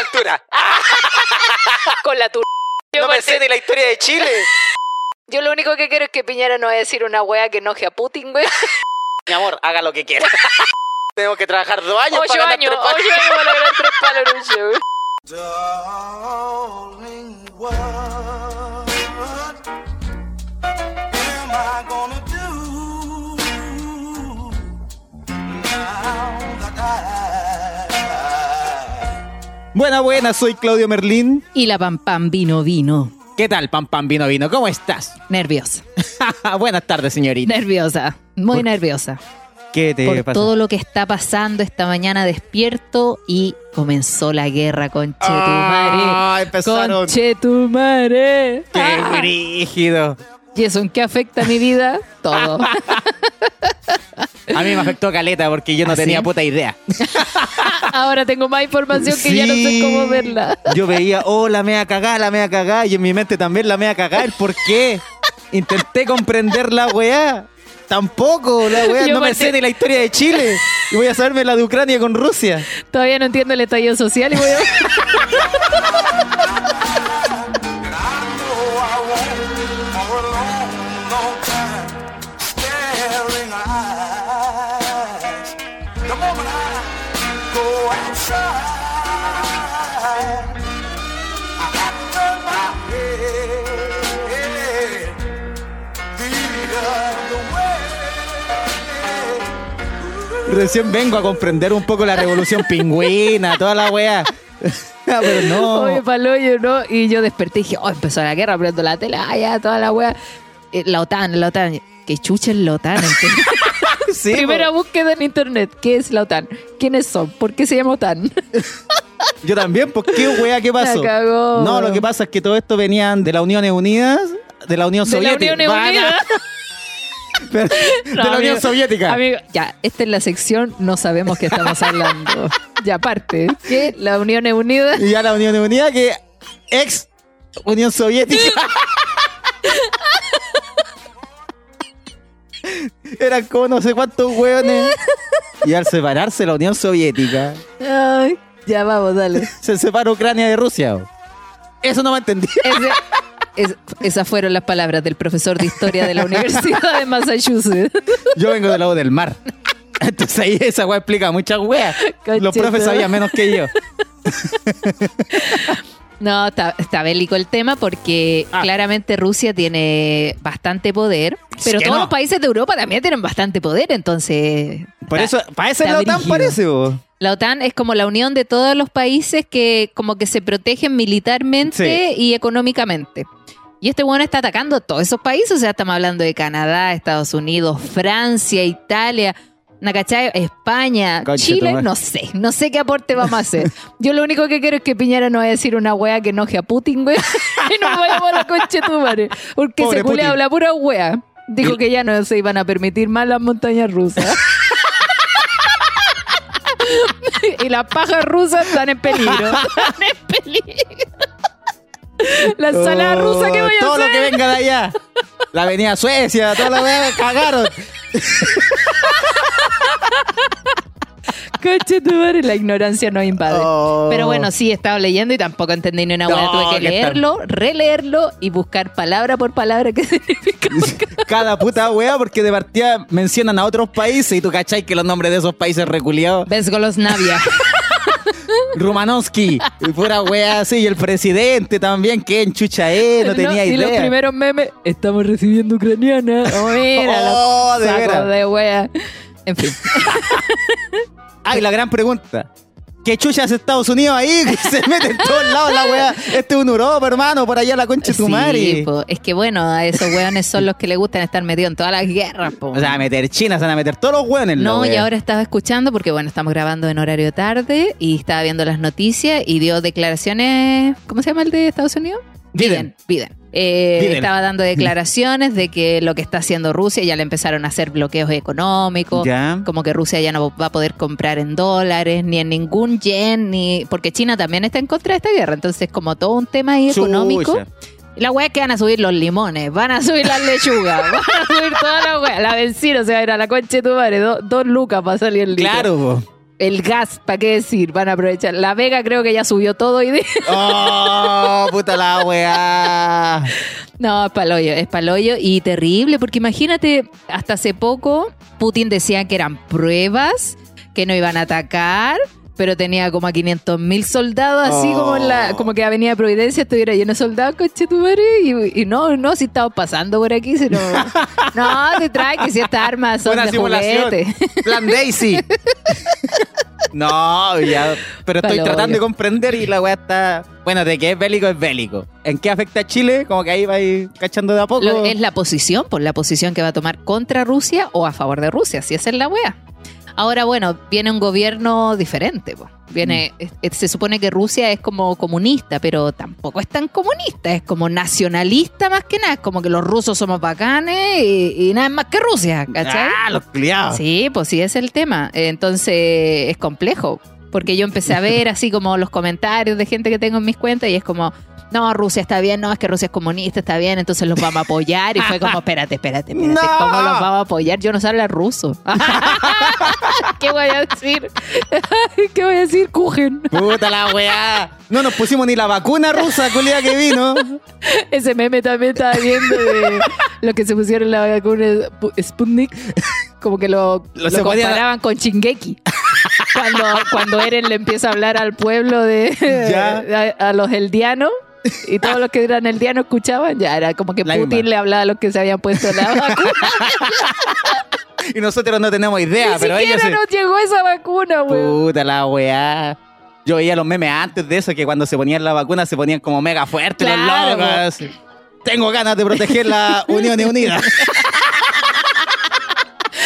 altura. Con la tu... Yo, No me sé ni la historia de Chile. yo lo único que quiero es que Piñera no vaya a decir una wea que enoje a Putin, güey. Mi amor, haga lo que quiera. Tenemos que trabajar dos años Ocho para ganar años, tres palos. ocho años para lograr tres palos en un show. Buena, buena, soy Claudio Merlín. Y la pam pam vino vino. ¿Qué tal, Pam Pam Vino Vino? ¿Cómo estás? Nerviosa, Buenas tardes, señorita. nerviosa, muy ¿Por- nerviosa. ¿Qué te Por pasa? todo lo que está pasando esta mañana despierto y comenzó la guerra con Chetumare. Ah, empezaron. Con Chetumare. ¡Qué Ah. ¿Y eso en qué afecta mi vida? Todo. A mí me afectó caleta porque yo no ¿Ah, tenía sí? puta idea. Ahora tengo más información que ya no sé cómo verla. Yo veía, oh, la mea cagá, la mea cagá, y en mi mente también la mea cagá. ¿Por qué? Intenté comprender la weá. Tampoco, la weá. Yo No me sé ni la historia de Chile. Y voy a saberme la de Ucrania con Rusia. Todavía no entiendo el estallido social y voy a... Recién vengo a comprender un poco la revolución pingüina, toda la weá. Ah, Pero no. Oye, paloyo, ¿no? Y yo desperté y dije, oh, empezó la guerra, prendo la tela, ah, ya, toda la wea. Eh, la OTAN, la OTAN. Que chucha es la OTAN. Sí, Primera po. búsqueda en internet. ¿Qué es la OTAN? ¿Quiénes son? ¿Por qué se llama OTAN? Yo también, ¿por qué weá? ¿Qué pasó? La cagó. No, lo que pasa es que todo esto venían de la Unión Unidas, de la Unión De la Soviética. Unión Unida. De No, la Unión Soviética. Amigo, ya, esta es la sección, no sabemos qué estamos hablando. ya, aparte, que la Unión Unida. Y ya la Unión Unida que ex Unión Soviética. Eran como no sé cuántos hueones. Y al separarse la Unión Soviética, Ay, ya vamos, dale. se separa Ucrania de Rusia. Eso no me entendí. Ese- es- esas fueron las palabras del profesor de historia de la Universidad de Massachusetts. Yo vengo del lado del mar. Entonces ahí esa weá explica muchas weas. Los profes sabían menos que yo. No, está, está bélico el tema porque Ah. claramente Rusia tiene bastante poder, pero que todos no. los países de Europa también tienen bastante poder, entonces... Por está- eso, para eso la OTAN brígido. parece, bo. La OTAN es como la unión de todos los países que como que se protegen militarmente y económicamente. Y este bueno está atacando todos esos países, o sea, estamos hablando de Canadá, Estados Unidos, Francia, Italia. España, Chile, no sé, no sé qué aporte vamos a hacer. Yo lo único que quiero es que Piñera no vaya a decir una wea que enoje a Putin, güey, y no vayamos a la concha de tu madre, porque Pobre se culea habla pura wea. Dijo que ya no se iban a permitir más las montañas rusas. y las pajas rusas están en peligro. Están en peligro. La ensalada rusa que voy a Oh, Todo hacer. lo que venga de allá. La avenida Suecia, toda la weá, cagaron. Conche tu madre, la ignorancia nos invade. Oh. Pero bueno, sí, he estado leyendo y tampoco entendí ni una No, hueá. Tuve que leerlo, releerlo y buscar palabra por palabra qué significa. Cada puta weá, porque de partida mencionan a otros países y tú cachai que los nombres de esos países reculiados. Vesgolosnavia. Rumanowski, y pura weá así, y el presidente también, que en chucha es, no tenía Y los idea. primeros memes, estamos recibiendo ucraniana. Oh, mira, Oh, los de sacos veras. de wea. En fin. Ay, la gran pregunta. ¿Qué chucha hace Estados Unidos ahí? Que se mete en todos lados la weá. Este es un Europa, hermano, por allá la concha de tu Sí, madre. po. es que bueno, a esos weones son los que le gustan estar metidos en todas las guerras. Po. O sea, a meter China, se van a meter todos los weones. No, y weá. ahora estaba escuchando porque bueno, estamos grabando en horario tarde y estaba viendo las noticias y dio declaraciones, ¿cómo se llama el de Estados Unidos? Biden. Biden. Eh, Biden. Estaba dando declaraciones de que lo que está haciendo Rusia ya le empezaron a hacer bloqueos económicos, Ya. como que Rusia ya no va a poder comprar en dólares, ni en ningún yen, ni porque China también está en contra de esta guerra, entonces como todo un tema ahí económico. Chucha. La weá es que van a subir los limones, van a subir las lechugas, van a subir toda la weá. La benzina se va a ir a la concha de tu madre, do- dos lucas para salir el litro. Claro, po. El gas, ¿para qué decir? Van a aprovechar. La Vega creo que ya subió todo hoy día. ¡Oh, puta la weá! No, es paloyo, es paloyo y terrible, porque imagínate, hasta hace poco Putin decía que eran pruebas, que no iban a atacar, pero tenía como a 500 mil soldados, así Oh. como en la, como que Avenida Providencia estuviera lleno de soldados, coche tu madre, y, y no, no, si estamos pasando por aquí, sino, no, te trae que si estas armas son de simulación. juguete. Plan Daisy. no, ya. Pero estoy Palo tratando de comprender y la weá está. Bueno, de que es bélico, es bélico. ¿En qué afecta a Chile? Como que ahí va a ir cachando de a poco. Lo- es la posición, por la posición que va a tomar contra Rusia o a favor de Rusia, si esa es la wea. Ahora, bueno, viene un gobierno diferente. po. Viene, Mm. es- se supone que Rusia es como comunista, pero tampoco es tan comunista, es como nacionalista más que nada. Es como que los rusos somos bacanes y, y nada más que Rusia, ¿cachai? Ah, los culiados. Sí, pues sí, es el tema. Entonces es complejo, porque yo empecé a ver así como los comentarios de gente que tengo en mis cuentas y es como, no, Rusia está bien, no, es que Rusia es comunista, está bien, entonces los vamos a apoyar. Y fue como, espérate, espérate, espérate, No. ¿cómo los vamos a apoyar? Yo no sé hablar ruso. ¿Qué voy a decir? ¿Qué voy a decir? Kuchen. Puta la weá. No nos pusimos ni la vacuna rusa, culia que vino. Ese meme también estaba viendo de los que se pusieron la vacuna Spu- Sputnik, como que lo, Lo comparaban con Chingeki. Cuando, cuando Eren le empieza a hablar al pueblo de Ya. a, a los eldianos y todos los que eran eldianos escuchaban, ya era como que La Putin misma. le hablaba a los que se habían puesto la vacuna. Y nosotros no tenemos idea, Ni pero ellos siquiera sí. nos llegó esa vacuna, weón. Puta la weá. Yo veía los memes antes de eso, que cuando se ponían la vacuna se ponían como mega fuertes Claro, los locos. Tengo ganas de proteger la Unión Unida.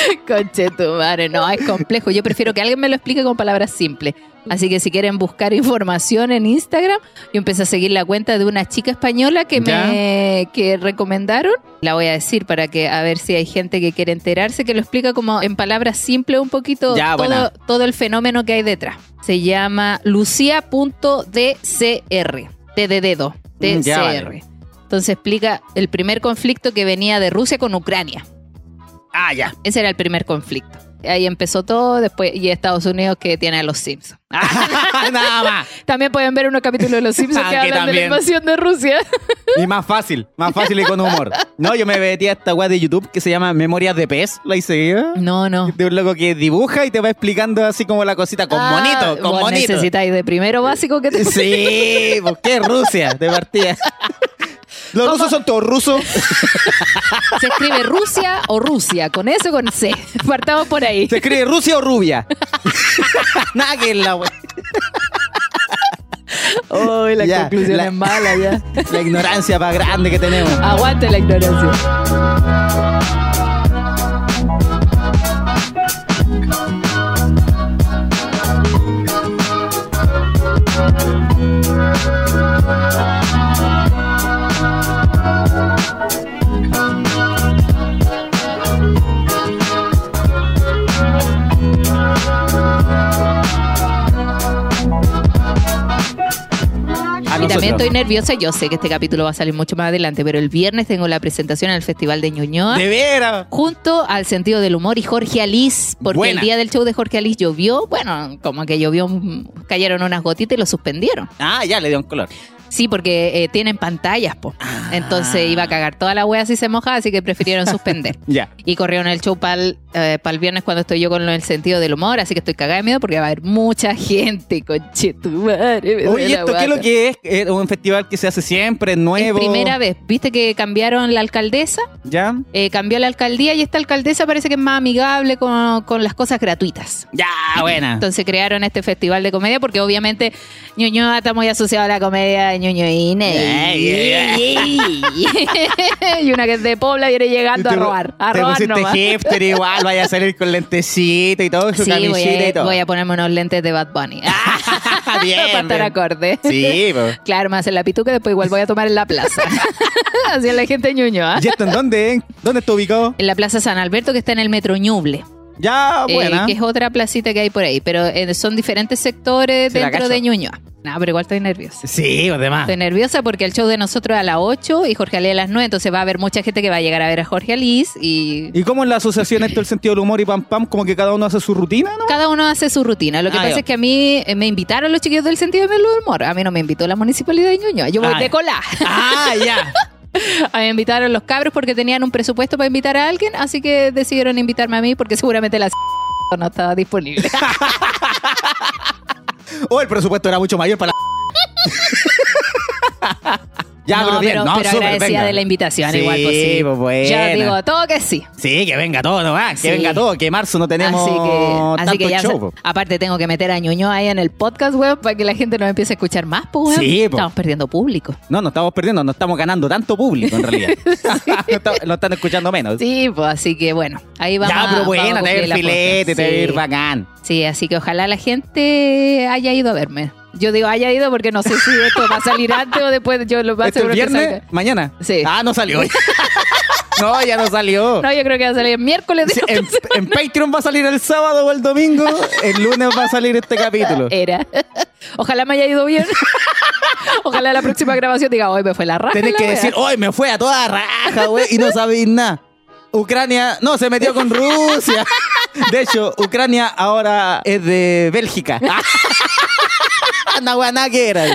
Conche tu madre, no, es complejo. Yo prefiero que alguien me lo explique con palabras simples. Así que si quieren buscar información en Instagram, yo empecé a seguir la cuenta de una chica española que me que recomendaron. La voy a decir para que a ver si hay gente que quiere enterarse, que lo explica como en palabras simples un poquito Ya, todo, todo el fenómeno que hay detrás. Se llama lucia.dcr, de dedo, Mm, ya, DCR. vale. Entonces explica el primer conflicto que venía de Rusia con Ucrania. Ah, ya. Ese era el primer conflicto. Ahí empezó todo, después, y Estados Unidos que tiene a los Simpsons. Nada más. También pueden ver unos capítulos de los Simpsons Ah, que que hablan de la también. invasión de Rusia. Y más fácil, más fácil y con humor. No, yo me metí a esta weá de YouTube que se llama Memorias de Pez, ¿la hice? No, no. De un loco que dibuja y te va explicando así como la cosita, con Ah, monito, con vos monito. necesitáis de primero básico que te... Sí, ¿por qué Rusia? De partida. Los rusos son todos rusos. Se escribe Rusia o Rusia, con eso o con C. Partamos por ahí. ¿Se escribe Rusia o rubia? Nada que la wea. Uy, la Ya, conclusión la- es mala ya. La ignorancia más grande que tenemos. Aguante la ignorancia. Y también estoy nerviosa. Yo sé que este capítulo va a salir mucho más adelante, pero el viernes tengo la presentación en el Festival de Ñuñoa. De veras. junto al sentido del humor y Jorge Alís, porque Buena. el día del show de Jorge Alís llovió, bueno, como que llovió, cayeron unas gotitas y lo suspendieron. Ah, ya le dio un color. Sí, porque eh, tienen pantallas, po. Entonces iba a cagar toda la wea si se mojaba, así que prefirieron suspender. Ya. Y corrieron el show para el, viernes cuando estoy yo con del sentido del humor, así que estoy cagada de miedo porque va a haber mucha gente, conche tu madre. me duele Oye, ¿esto qué es lo que es? ¿Es un festival que se hace siempre, Es nuevo? primera vez, ¿viste que cambiaron la alcaldesa? ¿Ya? Eh, cambió la alcaldía y esta alcaldesa parece que es más amigable con, con las cosas gratuitas. Ya, buena. Entonces crearon este festival de comedia porque obviamente Ñuñoa está muy asociado a la comedia ñuñoína. Ey, y una que es de Pobla viene llegando a robar. A robar nomás. hipster igual, vaya a salir con lentecito y todo, su Sí, voy camisita y todo. voy a ponerme unos lentes de Bad Bunny. Bien, Para estar acorde. Sí, pues. Claro, me hacen la pituca después igual voy a tomar en la plaza. Así es la gente de Ñuñoa. ¿Y esto en dónde? ¿Dónde está ubicado? En la plaza San Alberto que está en el Metro Ñuble. Ya, eh, buena. que es otra placita que hay por ahí, pero eh, son diferentes sectores dentro de Ñuñoa. No, pero igual estoy nerviosa. Sí, además. Estoy nerviosa porque el show de nosotros es a las 8 y Jorge Ali a las 9, entonces va a haber mucha gente que va a llegar a ver a Jorge Alice y ¿Y cómo en la asociación esto el sentido del humor y pam pam, como que cada uno hace su rutina, no? cada uno hace su rutina. Lo que Ah, pasa es que a mí eh, me invitaron los chiquillos del sentido del humor. A mí no me invitó la municipalidad de Ñuñoa. Yo voy Ah, de cola. Ah, ya. A mí me invitaron los cabros porque tenían un presupuesto para invitar a alguien, así que decidieron invitarme a mí porque seguramente la no estaba disponible. O el presupuesto era mucho mayor para la... ya, no, pero bien, pero, no, pero súper, agradecida venga. de la invitación, Sí, igual pues sí. pues, buena. Yo digo todo que sí. Sí, que venga todo nomás, que Sí. venga todo, que marzo no tenemos así que, así tanto que ya show. se- aparte tengo que meter a Ñuñoa ahí en el podcast, weón, para que la gente nos empiece a escuchar más, pues, weón. Sí, po. Estamos perdiendo público. No, no estamos perdiendo, no estamos ganando tanto público en realidad. no están escuchando menos. Sí, pues así que bueno, ahí vamos ya, pero buena, te va a cumplir ir filete, te va a ir Sí. bacán. Sí, así que ojalá la gente haya ido a verme. Yo digo haya ido porque no sé si esto va a salir antes o después. Yo lo más ¿Este seguro el que viernes? salga. ¿Mañana? Sí. Ah, no salió. no, ya no salió. No, yo creo que va a salir el miércoles. Sí, en, en Patreon va a salir el sábado o el domingo. El lunes va a salir este capítulo. Era. Ojalá me haya ido bien. Ojalá la próxima grabación diga, hoy me fue la raja. Tenés la que wea". decir, hoy me fue a toda raja, güey, y no sabéis nada. Ucrania, no, se metió con Rusia. De hecho, Ucrania ahora es de Bélgica. Una weá nada que era.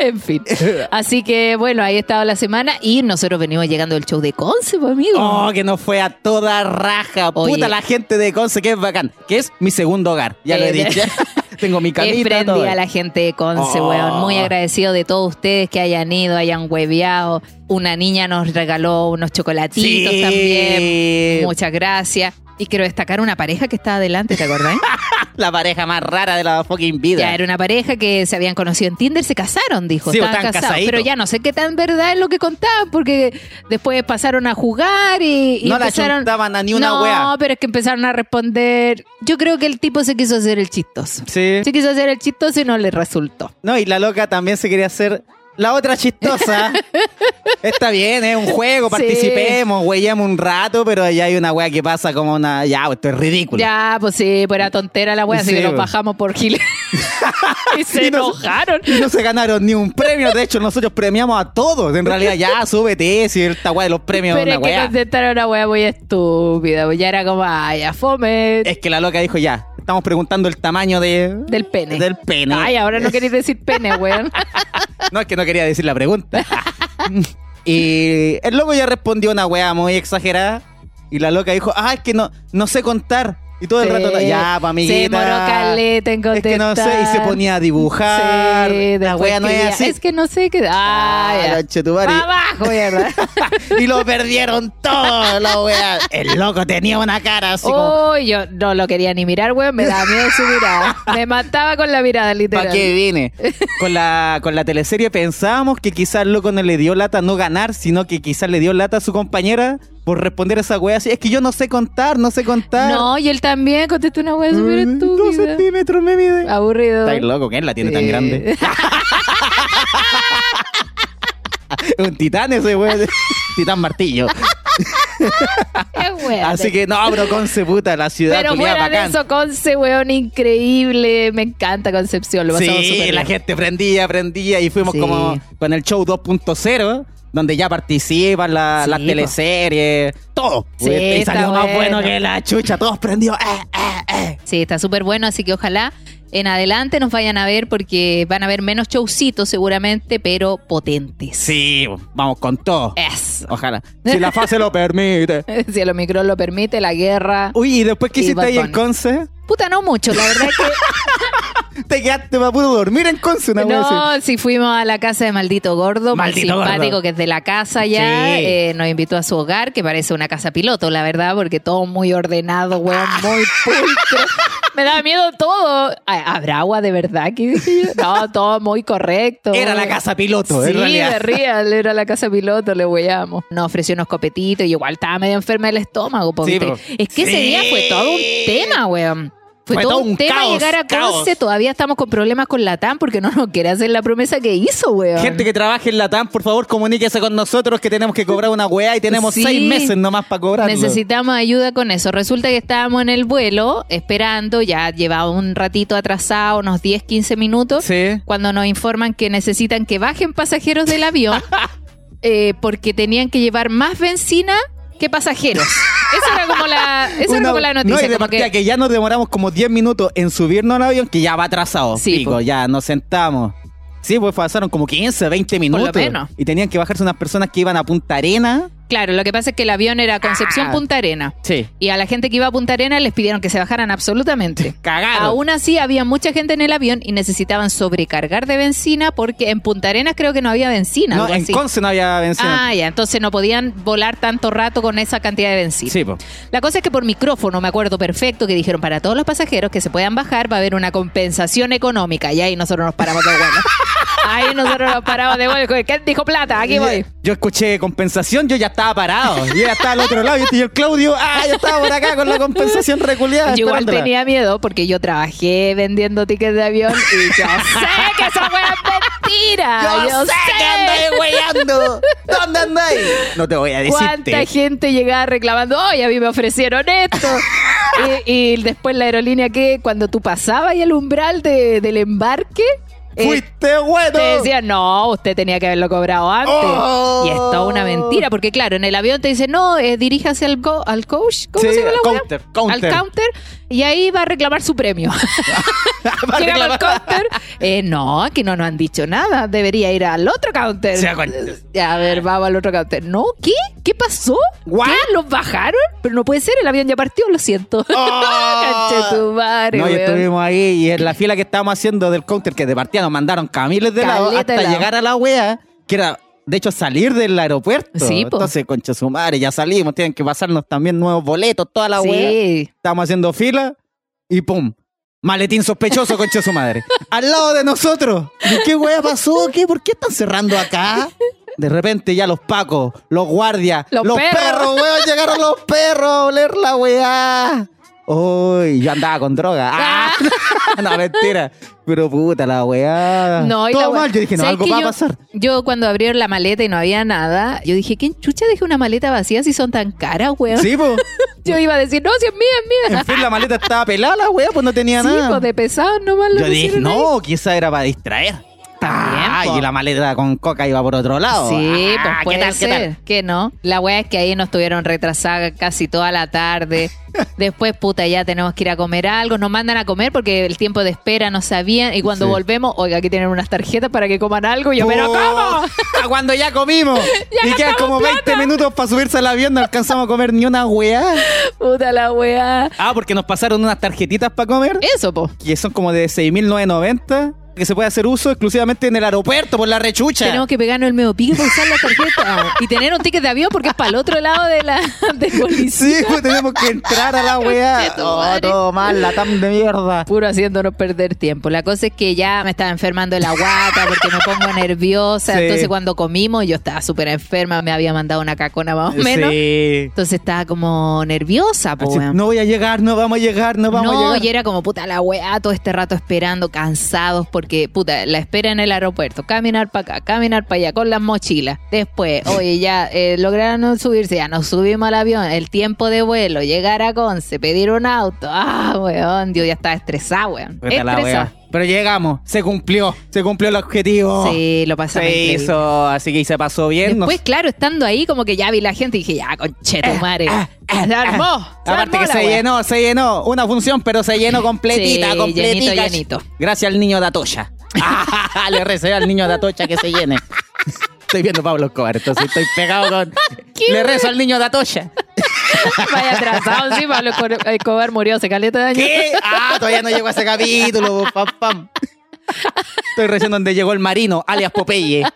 En fin. Así que bueno, ahí estaba la semana y nosotros venimos llegando del show de Conce, pues, amigo. Oh, que nos fue a toda raja. Oye. Puta la gente de Conce, que es bacán. Que es mi segundo hogar. Ya lo he Eh, dicho. Tengo mi camita. todo. la gente de Conce, Oh. weón. Muy agradecido de todos ustedes que hayan ido, hayan hueveado. Una niña nos regaló unos chocolatitos Sí. también. Muchas gracias. Y quiero destacar una pareja que estaba adelante, ¿te acordás? La pareja más rara de la fucking vida. ya era una pareja que se habían conocido en Tinder, se casaron, dijo. Sí, estaban están casados. casaditos. Pero ya no sé qué tan verdad es lo que contaban, porque después pasaron a jugar y, y No la empezaron. chuntaban a ni una no, wea. pero es que empezaron a responder. Yo creo que el tipo se quiso hacer el chistoso. Sí. Se quiso hacer el chistoso y no le resultó. No, y la loca también se quería hacer la otra chistosa. Está bien, es un juego, participemos, huellemos un rato, pero allá hay una wea que pasa como una. Ya, esto es ridículo. Ya, pues sí, pues era tontera la wea, así Sí, que nos pues. bajamos por Giles. y se Y no- enojaron. Y no se ganaron ni un premio. De hecho, nosotros premiamos a todos. En realidad, ya, súbete. Si esta wea de los premios es Pero una es que contestaron una wea muy estúpida. Pues ya era como, ay, ya fome Es que la loca dijo ya. Estamos preguntando el tamaño de, del pene. del pene. Ay, ahora no queréis decir pene, weón. No, es que no quería decir la pregunta. y el loco ya respondió una weá muy exagerada. Y la loca dijo, ah, es que no, no sé contar. Y todo el Sí. rato, ya, pa' amiguita. Se caleta en Es que no sé, y se ponía a dibujar. Sí, la wea no es así. Es que no sé qué. Ah, Ah, ya. abajo, mierda. y lo perdieron todo, la wea. El loco tenía una cara así como, Uy, yo no lo quería ni mirar, weón. Me daba miedo su mirada. Me mataba con la mirada, literal. ¿para qué vine? Con la, con la teleserie pensábamos que quizás el loco no le dio lata no ganar, sino que quizás le dio lata a su compañera por responder a esa wea así. Es que yo no sé contar, no sé contar. No, y él también contestó una wea súper Mm, Dos estúpida. centímetros me mide. Aburrido. Está loco, ¿quién la tiene tan grande? Un titán ese weón. Titán martillo. Qué. Así que no, bro, Conce puta, la ciudad Pero fuera de bacán. eso, Conce, weón, increíble. Me encanta Concepción. Lo pasamos Sí, la bien. gente prendía, prendía y fuimos Sí. como con el show 2.0 donde ya participan la- Sí, las po. teleseries, todo. Sí, y salió está más bueno. bueno que la chucha, todos prendidos. Eh, eh, eh. Sí, está súper bueno, así que ojalá en adelante nos vayan a ver porque van a haber menos showcitos seguramente, pero potentes. Sí, vamos con todo. Eso. Ojalá. Si la fase lo permite. Si el Omicron lo permite, la guerra. Uy, ¿y después qué hiciste ahí en. Conce? Puta, no mucho, la verdad es que Te quedaste para pudo dormir en Conce una. No, si fuimos a la casa de Maldito Gordo, Maldito muy simpático, Gordo. que es de la casa ya, Sí. eh, nos invitó a su hogar, que parece una casa piloto, la verdad, porque todo muy ordenado, weón, muy pulcro. Me da miedo todo. Ay, ¿Habrá agua de verdad? ¿Qué dije yo? No, todo muy correcto. Era la casa piloto, Sí, en realidad. de real, era la casa piloto, le weyamos. Nos ofreció unos copetitos y igual estaba medio enferma del estómago. po, Sí, ¿viste? po. Es que ese Sí. día fue todo un tema, weón. Fue, Fue todo todo un, un tema caos, llegar a. Conce. Todavía estamos con problemas con la TAM porque no nos quiere hacer la promesa que hizo, weón. Gente que trabaje en la TAM, por favor, comuníquese con nosotros que tenemos que cobrar una weá y tenemos Sí. seis meses nomás para cobrar. Necesitamos ayuda con eso. Resulta que estábamos en el vuelo esperando, ya llevaba un ratito atrasado, unos 10, 15 minutos, Sí. cuando nos informan que necesitan que bajen pasajeros del avión eh, porque tenían que llevar más benzina que pasajeros. Esa era como la, esa era como la No, noticia. y de como partida que- que... ya nos demoramos como 10 minutos en subirnos al avión, que ya va atrasado. Sí, pico, ya nos sentamos. Sí, pues pasaron como 15, 20 minutos. menos. Y tenían que bajarse unas personas que iban a Punta Arena. Claro, lo que pasa es que el avión era Concepción Ah. Punta Arena. Sí. Y a la gente que iba a Punta Arena les pidieron que se bajaran absolutamente. Cagaron. Aún así, había mucha gente en el avión y necesitaban sobrecargar de benzina porque en Punta Arenas creo que no había benzina. No, algo en así. Conce no había benzina. Ah, ya, entonces no podían volar tanto rato con esa cantidad de benzina. sí, pues. La cosa es que por micrófono, me acuerdo perfecto, que dijeron para todos los pasajeros que se puedan bajar va a haber una compensación económica. Y ahí nosotros nos paramos de vuelo. Ahí nosotros nos paramos de vuelo. ¿Quién dijo plata? Aquí voy. Yo escuché compensación, yo ya estaba parado. Yo ya estaba al otro lado. Y el Claudio, ah, yo estaba por acá con la compensación reculeada. Yo igual tenía miedo porque yo trabajé vendiendo tickets de avión y yo sé que esa es mentira. Yo, sé, que andáis. ¿Dónde andáis? No te voy a decirte. ¿Cuánta gente llegaba reclamando, ¡ay, a mí me ofrecieron esto! y, y después la aerolínea que cuando tú pasabas ahí el umbral de- del embarque, eh, Fuiste bueno. te decían, no, usted tenía que haberlo cobrado antes. Oh. Y es toda una mentira, porque claro, en el avión te dicen, no, eh, diríjase al, go- al coach, ¿cómo Sí, se llama la counter, counter. Al counter, y ahí va a reclamar su premio. Va a Llegamos al counter, eh, no, aquí no nos han dicho nada, debería ir al otro counter. Ya, a ver, vamos al otro counter. No, ¿qué? ¿Qué pasó? What? ¿Qué? ¿Los bajaron? Pero no puede ser, el avión ya partió, lo siento. Oh. Canche tu madre, No, y estuvimos ahí y en la fila que estábamos haciendo del counter que de partida nos mandaron camiles de lado hasta lado. llegar a la wea, que era de hecho salir del aeropuerto. Sí, po. Entonces, concha su madre, ya salimos, tienen que pasarnos también nuevos boletos, toda la wea. Sí. Estábamos haciendo fila y pum. Maletín sospechoso, concha su madre. Al lado de nosotros. ¿Y qué wea pasó? ¿Qué? ¿Por qué están cerrando acá? De repente ya los pacos, los guardias, Los los, perros. perros, weón, llegaron los perros a oler la weá. Uy, yo andaba con droga. Ah, no, mentira. Pero puta la weá. No, y Todo la mal. Yo dije, no, ¿Sabes algo va a yo- pasar. Yo cuando abrieron la maleta y no había nada, yo dije, ¿quién chucha dejó una maleta vacía si son tan caras, weón? Sí, pues. Yo iba a decir, no, si es mía, es mía. En fin, la maleta estaba pelada, la weá, pues no tenía Sí, nada. pues de pesado nomás lo Yo dije, pusieron ahí. no, quizá era para distraer. También, Ah, y la maleta con coca iba por otro lado. Sí, Ah, pues puede ¿qué tal, ser. qué tal? Que no. La wea es que ahí nos tuvieron retrasadas casi toda la tarde. Después, puta, ya tenemos que ir a comer algo. Nos mandan a comer porque el tiempo de espera no sabían. Y cuando Sí. volvemos, oiga, aquí tienen unas tarjetas para que coman algo. Y yo, ¿pero Oh, cómo? ah, Cuando ya comimos. y quedan como 20 minutos para subirse al avión, no alcanzamos a comer ni una weá. Puta la wea. Ah, porque nos pasaron unas tarjetitas para comer, Eso, po. que son como de 6.990, que se puede hacer uso exclusivamente en el aeropuerto por la rechucha. Tenemos que pegarnos el medio pique para usar la tarjeta. y tener un ticket de avión porque es para el otro lado de la del policía. Sí, pues tenemos que entrar a la weá. Oh, todo mal, la tam de mierda. Puro haciéndonos perder tiempo. La cosa es que ya me estaba enfermando la guata porque me pongo nerviosa. Sí. Entonces cuando comimos yo estaba súper enferma, me había mandado una cacona más o menos. Sí. Entonces estaba como nerviosa, po, Así, no voy a llegar, no vamos a llegar, no vamos a No, llegar. y era como puta la weá, todo este rato esperando, cansados, porque puta, la espera en el aeropuerto, caminar para acá, caminar para allá, con las mochilas. Después, oye, ya eh, lograron subirse, ya nos subimos al avión, el tiempo de vuelo, llegar a Conce, pedir un auto. Ah, weón, Dios, ya estaba estresada, weón. Vete Pero llegamos, se cumplió, se cumplió el objetivo. Sí, lo pasamos Se increíble. hizo, así que se pasó bien. Después, nos- claro, estando ahí, como que ya vi la gente y dije, ya, conchetumare. ah, se armó. se Aparte armó que la se wea. llenó, se llenó. Una función, pero se llenó completita, Sí, completita. llenito, llenito. Gracias al niño de Atocha. Ah, Le recé al niño de Atocha que se llene. Estoy viendo Pablo Escobar, entonces estoy pegado con. Le rezo al niño de Atocha. Vaya atrasado, sí, Pablo Escobar murió hace caleta de años. ¿Qué? Ah, todavía no llegó a ese capítulo. Pam, pam. Estoy recién donde llegó el marino, alias Popeye.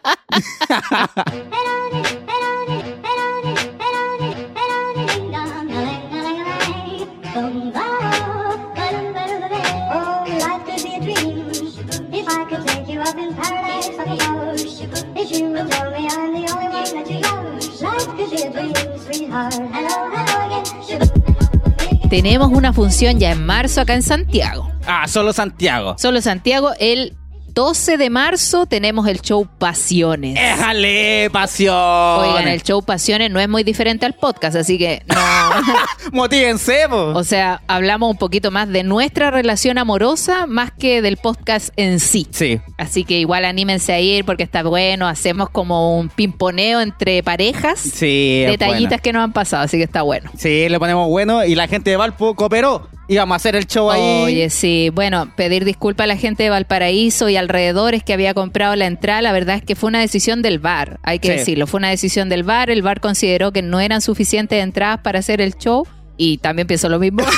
you up in paradise like a ghost. If you would tell me I'm the only one that you love, life could be a dream, sweetheart. Hello, hello again. tenemos una función ya en marzo acá en Santiago. Ah, solo Santiago. Solo Santiago, el 12 de marzo tenemos el show Pasiones. ¡Éjale, pasión! Oigan, el show Pasiones no es muy diferente al podcast, así que no. Motívense, po. o sea, hablamos un poquito más de nuestra relación amorosa más que del podcast en sí. Sí. Así que igual anímense a ir porque está bueno. Hacemos como un pimponeo entre parejas. Sí, detallitas bueno. que nos han pasado, así que está bueno. Sí, le ponemos bueno y la gente de Valpo cooperó. Íbamos a hacer el show ahí. Oye, sí, bueno, pedir disculpas a la gente de Valparaíso y alrededores que había comprado la entrada, la verdad es que fue una decisión del bar, hay que Sí. decirlo, fue una decisión del bar, el bar consideró que no eran suficientes entradas para hacer el show y también pienso lo mismo.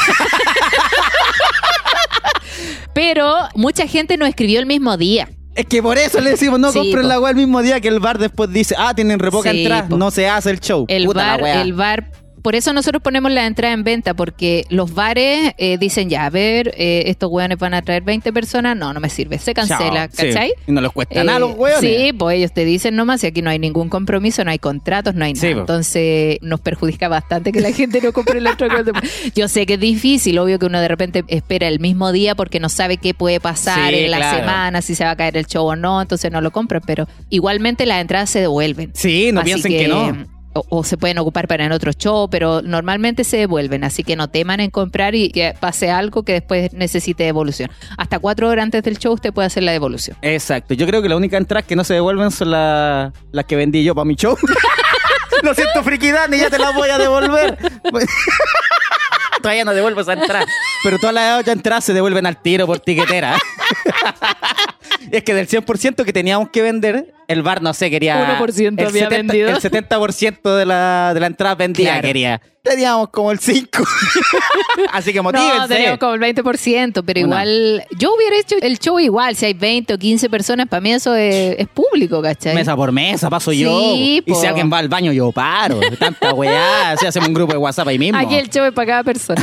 Pero mucha gente nos escribió el mismo día. Es que por eso le decimos, no Sí, compren po. la weá el mismo día que el bar después dice, ah, tienen re poca Sí, entrada, no se hace el show. El Puta bar, el bar, por eso nosotros ponemos la entrada en venta, porque los bares eh, dicen ya, a ver, eh, estos hueones van a traer 20 personas, no, no me sirve, se cancela, Chao, sí. ¿cachai? Y no les cuesta Eh, nada a los weones. Sí, pues ellos te dicen nomás, y aquí no hay ningún compromiso, no hay contratos, no hay nada. Sí, po. Entonces nos perjudica bastante que la gente no compre la entrada. Yo sé que es difícil, obvio que uno de repente espera el mismo día porque no sabe qué puede pasar Sí, en la claro. semana, si se va a caer el show o no, entonces no lo compran, pero igualmente las entradas se devuelven. Sí, no Así piensen que, no. O, se pueden ocupar para en otro show, pero normalmente se devuelven, así que no teman en comprar y que pase algo que después necesite devolución. Hasta cuatro horas antes del show usted puede hacer la devolución. Exacto. Yo creo que la única entrada que no se devuelven son la- las que vendí yo para mi show. Lo siento, Friki Dani, ya te las voy a devolver. Todavía no devuelvo esa entrada. Pero todas las otras entradas se devuelven al tiro por tiquetera. es que del 100% que teníamos que vender, el bar, no sé, quería... 1% el había vendido. El 70% de la, de la entrada vendida Claro. quería. Teníamos como el 5. Así que No, motívense. tenemos como el 20%, pero Una. igual, yo hubiera hecho el show igual, si hay 20 o 15 personas, para mí eso es, es público, ¿cachai? Mesa por mesa, paso Sí, yo. Y po. si alguien va al baño, yo paro. Tanta weá. Si hacemos un grupo de WhatsApp ahí mismo. Aquí el show es para cada persona.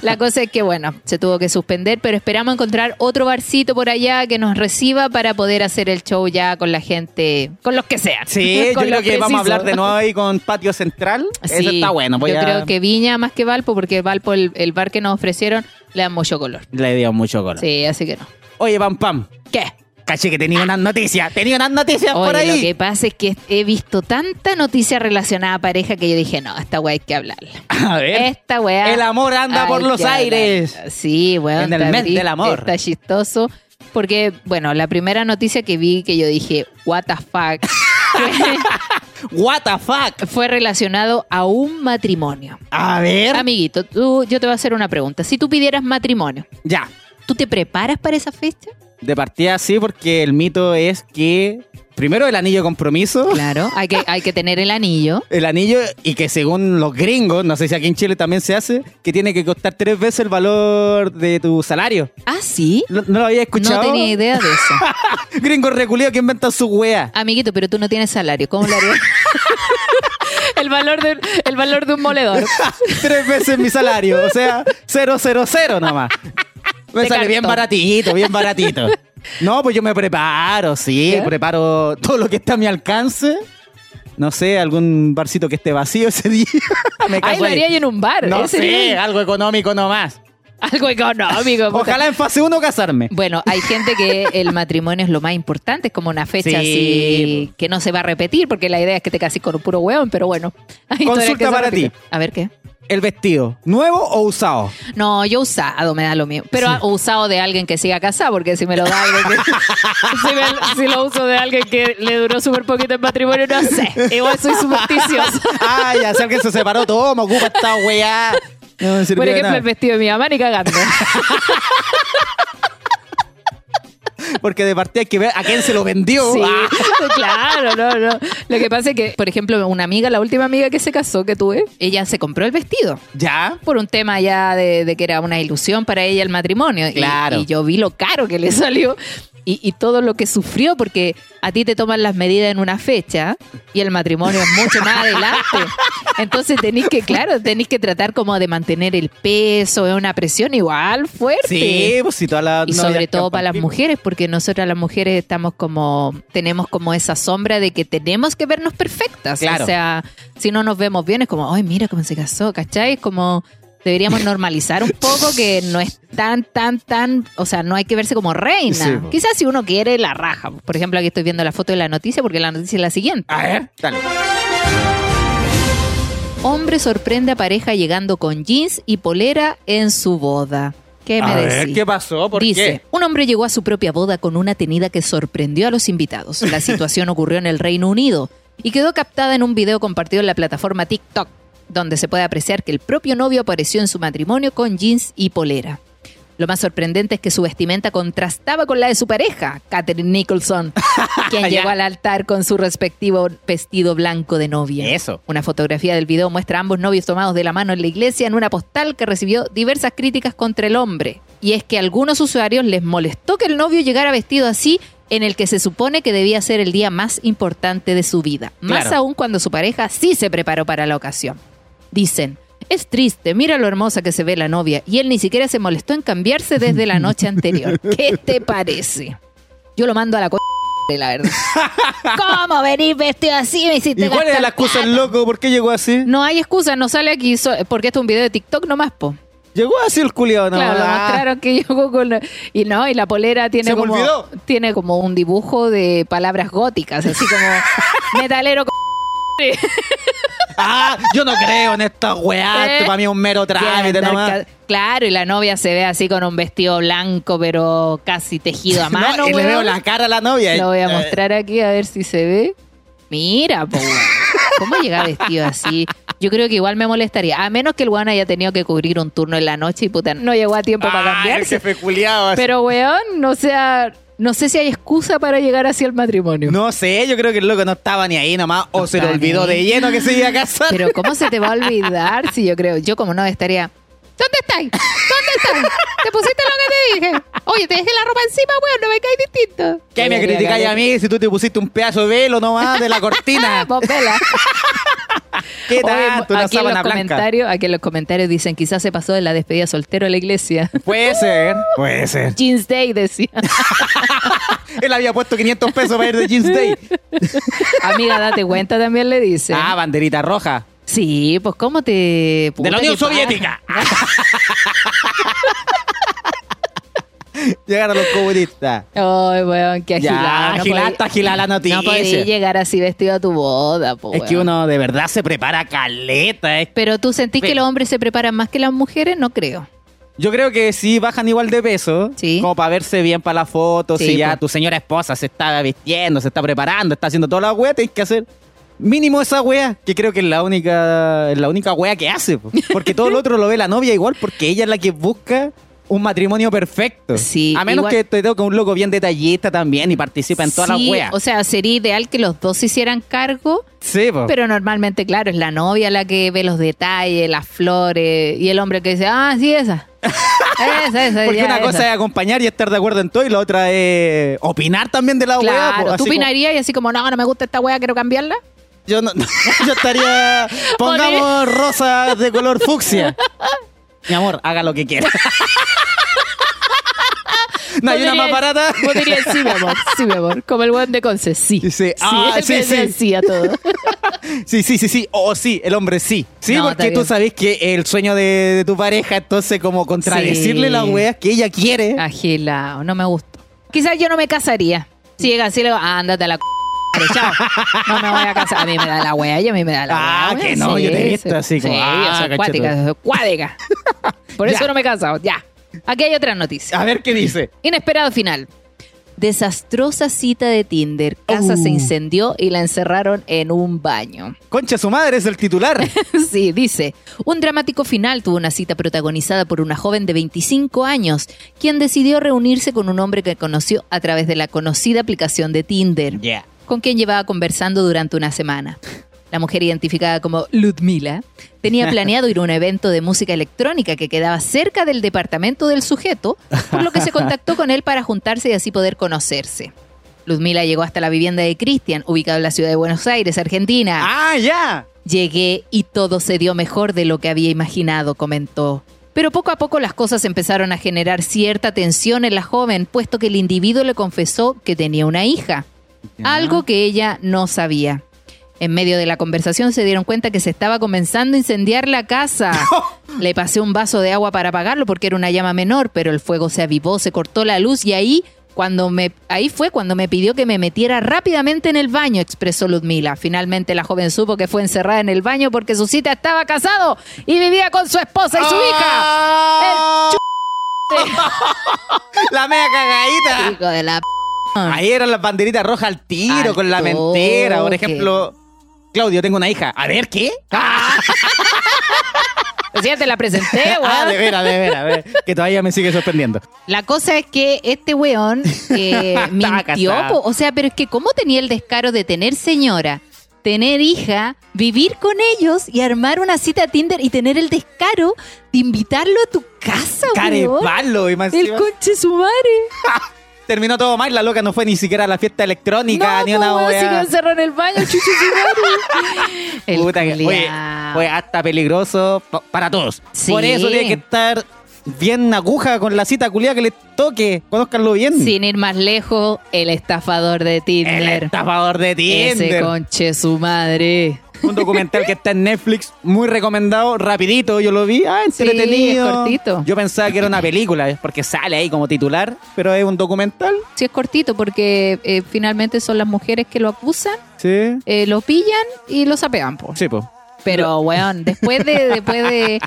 La cosa es que, bueno, se tuvo que suspender, pero esperamos encontrar otro barcito por allá que nos reciba para poder hacer el show ya con la gente, con los que sean. Sí, yo creo que vamos a hablar de nuevo ahí con Patio Central. Eso está bueno. Voy yo a- creo que Viña más que Valpo, porque Valpo, el, el bar que nos ofrecieron, le dan mucho color. Le dio mucho color. Sí, así que no. Oye, Pam Pam. ¿Qué? Caché que tenía unas noticias. Tenía unas noticias por Oye, ahí. lo que pasa es que he visto tanta noticia relacionada a pareja que yo dije, no, esta weá hay que hablarla. A ver. Esta weá. El amor anda por los aires. Sí, weón. En el mes del amor. Está chistoso. Porque, bueno, la primera noticia que vi que yo dije, what the fuck, What the fuck. fue relacionado a un matrimonio. A ver. Amiguito, tú, yo te voy a hacer una pregunta. Si tú pidieras matrimonio, Ya. ¿tú te preparas para esa fecha? De partida sí, porque el mito es que primero el anillo de compromiso. Claro, hay que, hay que tener el anillo. El anillo, y que según los gringos, no sé si aquí en Chile también se hace, que tiene que costar tres veces el valor de tu salario. Ah, sí. ¿No, no lo había escuchado? No tenía idea de eso. Gringos reculiados que inventan su wea. Amiguito, pero tú no tienes salario. ¿Cómo lo harías? el, valor de, el valor de un moledor. tres veces mi salario, o sea, cero, cero, cero nomás. Me sale bien baratito, bien baratito. No, pues yo me preparo, sí, preparo todo lo que está a mi alcance. No sé, algún barcito que esté vacío ese día. me Ay, lo ahí. haría yo en un bar. No Ese sé, algo económico nomás. Algo económico. puta. Ojalá en fase 1 casarme. Bueno, hay gente que el matrimonio es lo más importante, es como una fecha Sí. así que no se va a repetir, porque la idea es que te cases con un puro hueón, pero bueno. Consulta para ti. A ver qué. El vestido, ¿nuevo o usado? No, yo usado me da lo mío. Pero usado de alguien que siga casado, porque si me lo da alguien que. si, me- si lo uso de alguien que le duró súper poquito el matrimonio, no sé. Igual soy supersticiosa. Ah, ya, si alguien se separó, toma, ocupa esta weá. No Por ejemplo, el vestido de mi mamá ni cagando. Porque de partida hay que ver a quién se lo vendió. Sí, Ah. claro, no, no. Lo que pasa es que, por ejemplo, una amiga, la última amiga que se casó que tuve, ella se compró el vestido. ¿Ya? Por un tema ya de, de que era una ilusión para ella el matrimonio. Claro. Y, yo vi lo caro que le salió y, y todo lo que sufrió, porque a ti te toman las medidas en una fecha y el matrimonio es mucho más adelante. Entonces tenéis que, claro, tenéis que tratar como de mantener el peso, es una presión igual fuerte. Sí, pues si todas las Y sobre todo para las mujeres, porque nosotras las mujeres estamos como, tenemos como esa sombra de que tenemos que vernos perfectas. Claro. O sea, si no nos vemos bien es como, ay, mira cómo se casó, ¿cachai? Es como, Deberíamos normalizar un poco que no es tan, tan, tan, o sea, no hay que verse como reina. Sí. Quizás si uno quiere, la raja. Por ejemplo, aquí estoy viendo la foto de la noticia porque la noticia es la siguiente. A ver, dale. Hombre sorprende a pareja llegando con jeans y polera en su boda. ¿Qué me A ver, decís? ¿qué pasó? ¿Por Dice, qué? un hombre llegó a su propia boda con una tenida que sorprendió a los invitados. La situación ocurrió en el Reino Unido y quedó captada en un video compartido en la plataforma TikTok, donde se puede apreciar que el propio novio apareció en su matrimonio con jeans y polera. Lo más sorprendente es que su vestimenta contrastaba con la de su pareja, Katherine Nicholson, quien llegó al altar con su respectivo vestido blanco de novia. Eso. Una fotografía del video muestra a ambos novios tomados de la mano en la iglesia en una postal que recibió diversas críticas contra el hombre. Y es que a algunos usuarios les molestó que el novio llegara vestido así en el que se supone que debía ser el día más importante de su vida. Más Claro. aún cuando su pareja sí se preparó para la ocasión. Dicen, es triste, mira lo hermosa que se ve la novia y él ni siquiera se molestó en cambiarse desde la noche anterior. ¿Qué te parece? Yo lo mando a la co... la verdad. ¿Cómo venir vestido así? Me hiciste ¿Y cuál es la excusa plata. el loco? ¿Por qué llegó así? No hay excusa, no sale aquí so- porque esto es un video de TikTok nomás, po. Llegó así el culiado, ¿no? Claro, Ah. mostraron que llegó con y no, y la polera tiene como olvidó. tiene como un dibujo de palabras góticas, así como metalero con Ah, yo no creo en esta weá. Eh. Esto para mí es un mero trámite nomás. Claro, y la novia se ve así con un vestido blanco, pero casi tejido a mano. No, y le veo la cara a la novia. Lo voy a Eh, mostrar aquí a ver si se ve. Mira, po. ¿cómo llega vestido así? Yo creo que igual me molestaría. A menos que el weón haya tenido que cubrir un turno en la noche y puta, no llegó a tiempo para ah, el cambiarse. jefe culiado. así. Pero weón, no sea, no sé si hay excusa para llegar así al matrimonio. No sé, yo creo que el loco no estaba ni ahí nomás. O se le olvidó ahí. de lleno que se iba a casar. Pero ¿cómo se te va a olvidar si yo creo, yo como no estaría... ¿Dónde estáis? ¿Dónde estáis? ¿Te pusiste lo que te dije? Oye, te dejé la ropa encima, weón, no me caes distinto. ¿Qué me criticáis a mí si tú te pusiste un pedazo de velo nomás de la cortina? vos vela. ¿Qué Oye, tanto? Una aquí, en los comentarios, aquí en los comentarios dicen, quizás se pasó de la despedida soltero a la iglesia. Puede ser, puede ser. Jeans Day decía. Él había puesto 500 pesos para ir de Jeans Day. Amiga, date cuenta también le dice. Ah, banderita roja. Sí, pues ¿cómo te... De puta, la Unión qué Soviética. Llegaron los comunistas. Ay, weón, qué agilado. Ya, no agilada, podí- agilada la noticia. No llegar así vestido a tu boda, po, Es que uno de verdad se prepara caleta. es- Pero tú sentís que los hombres se preparan más que las mujeres, no creo. Yo creo que sí bajan igual de peso. Sí. Como para verse bien para la foto. Sí, si ya tu señora esposa se está vistiendo, se está preparando, está haciendo toda la wea, tienes que hacer mínimo esa wea, que creo que es la única, es la única wea que hace. po. Porque todo lo otro lo ve la novia igual, porque ella es la que busca un matrimonio perfecto. Sí, A menos igual- que te toque un loco bien detallista también y participa en todas las Sí, weas. O sea, sería ideal que los dos se hicieran cargo, sí, po. pero normalmente, claro, es la novia la que ve los detalles, las flores, y el hombre que dice, ah, sí, esa. esa, esa. Porque ya, una cosa es acompañar y estar de acuerdo en todo y la otra es opinar también de la wea. po. Claro, Así tú como- opinarías y así como, no, no me gusta esta wea, quiero cambiarla. Yo, no, yo estaría. Pongamos rosa de color fucsia. Mi amor, haga lo que quiera. No hay una más barata. Vos dirías, sí, mi amor, sí, mi amor. Como el buen de Conce, sí. Ah, él sí, me decía sí. sí a todo. Sí, sí, sí, sí. O sí, el hombre sí. Sí, No, porque tú sabes que el sueño de, de tu pareja, entonces, como contradecirle Sí. las weas que ella quiere. Agilado, no me gustó. Quizás yo no me casaría. Si llega así, le digo, ah, ándate a la c chao. No me voy a casar. A mí me da la wea y a mí me da la Ah, wea. que no, yo te he visto sí. así como, Sí, ah, yo soy cachete. cuática, soy cuática. Por eso Ya. no me he casado. Ya. Aquí hay otra noticia. A ver qué dice. Inesperado final. Desastrosa cita de Tinder. Casa Uh. se incendió y la encerraron en un baño. Concha su madre es el titular. Sí, dice, un dramático final tuvo una cita protagonizada por una joven de 25 años, quien decidió reunirse con un hombre que conoció a través de la conocida aplicación de Tinder, Yeah. Con quien llevaba conversando durante una semana. La mujer identificada como Ludmila tenía planeado ir a un evento de música electrónica que quedaba cerca del departamento del sujeto, por lo que se contactó con él para juntarse y así poder conocerse. Ludmila llegó hasta la vivienda de Cristian, ubicado en la ciudad de Buenos Aires, Argentina. Ah, ya. Llegué y todo se dio mejor de lo que había imaginado, comentó. Pero poco a poco las cosas empezaron a generar cierta tensión en la joven, puesto que el individuo le confesó que tenía una hija, algo que ella no sabía. En medio de la conversación se dieron cuenta que se estaba comenzando a incendiar la casa. Le pasé un vaso de agua para apagarlo porque era una llama menor, pero el fuego se avivó, se cortó la luz y ahí cuando me ahí fue cuando me pidió que me metiera rápidamente en el baño, expresó Ludmila. Finalmente la joven supo que fue encerrada en el baño porque su cita estaba casado y vivía con su esposa y su Ah. hija. La media cagadita. Hijo de la p- Ahí eran las banderitas rojas al tiro Al con la mentira. Por ejemplo, Claudio, tengo una hija. A ver, ¿qué? Ah, Pues ya te la presenté, ah, weón. de veras, de veras, de veras. Que todavía me sigue sorprendiendo. La cosa es que este weón eh, mintió, po. o sea, pero es que ¿cómo tenía el descaro de tener señora, tener hija, vivir con ellos y armar una cita Tinder y tener el descaro de invitarlo a tu casa, weón? palo y más El conche su madre. Terminó todo mal, la loca no fue ni siquiera a la fiesta electrónica, no, ni una weón, se encerrado en el baño, chuchu. El Puta que- oye, fue hasta peligroso pa- para todos. Sí. Por eso tiene que estar bien aguja con la cita culiada que le toque. Conózcanlo bien. Sin ir más lejos, el estafador de El Tinder. estafador de Ese Tinder. conche su madre. Un documental que está en Netflix, muy recomendado, rapidito, yo lo vi, ah, entretenido. es cortito. Yo pensaba que era una película, porque sale ahí como titular, pero es un documental. Sí, es cortito porque eh, finalmente son las mujeres que lo acusan, Sí. eh, lo pillan y lo sapean, po. Sí, pues. Pero, weón, después de, después de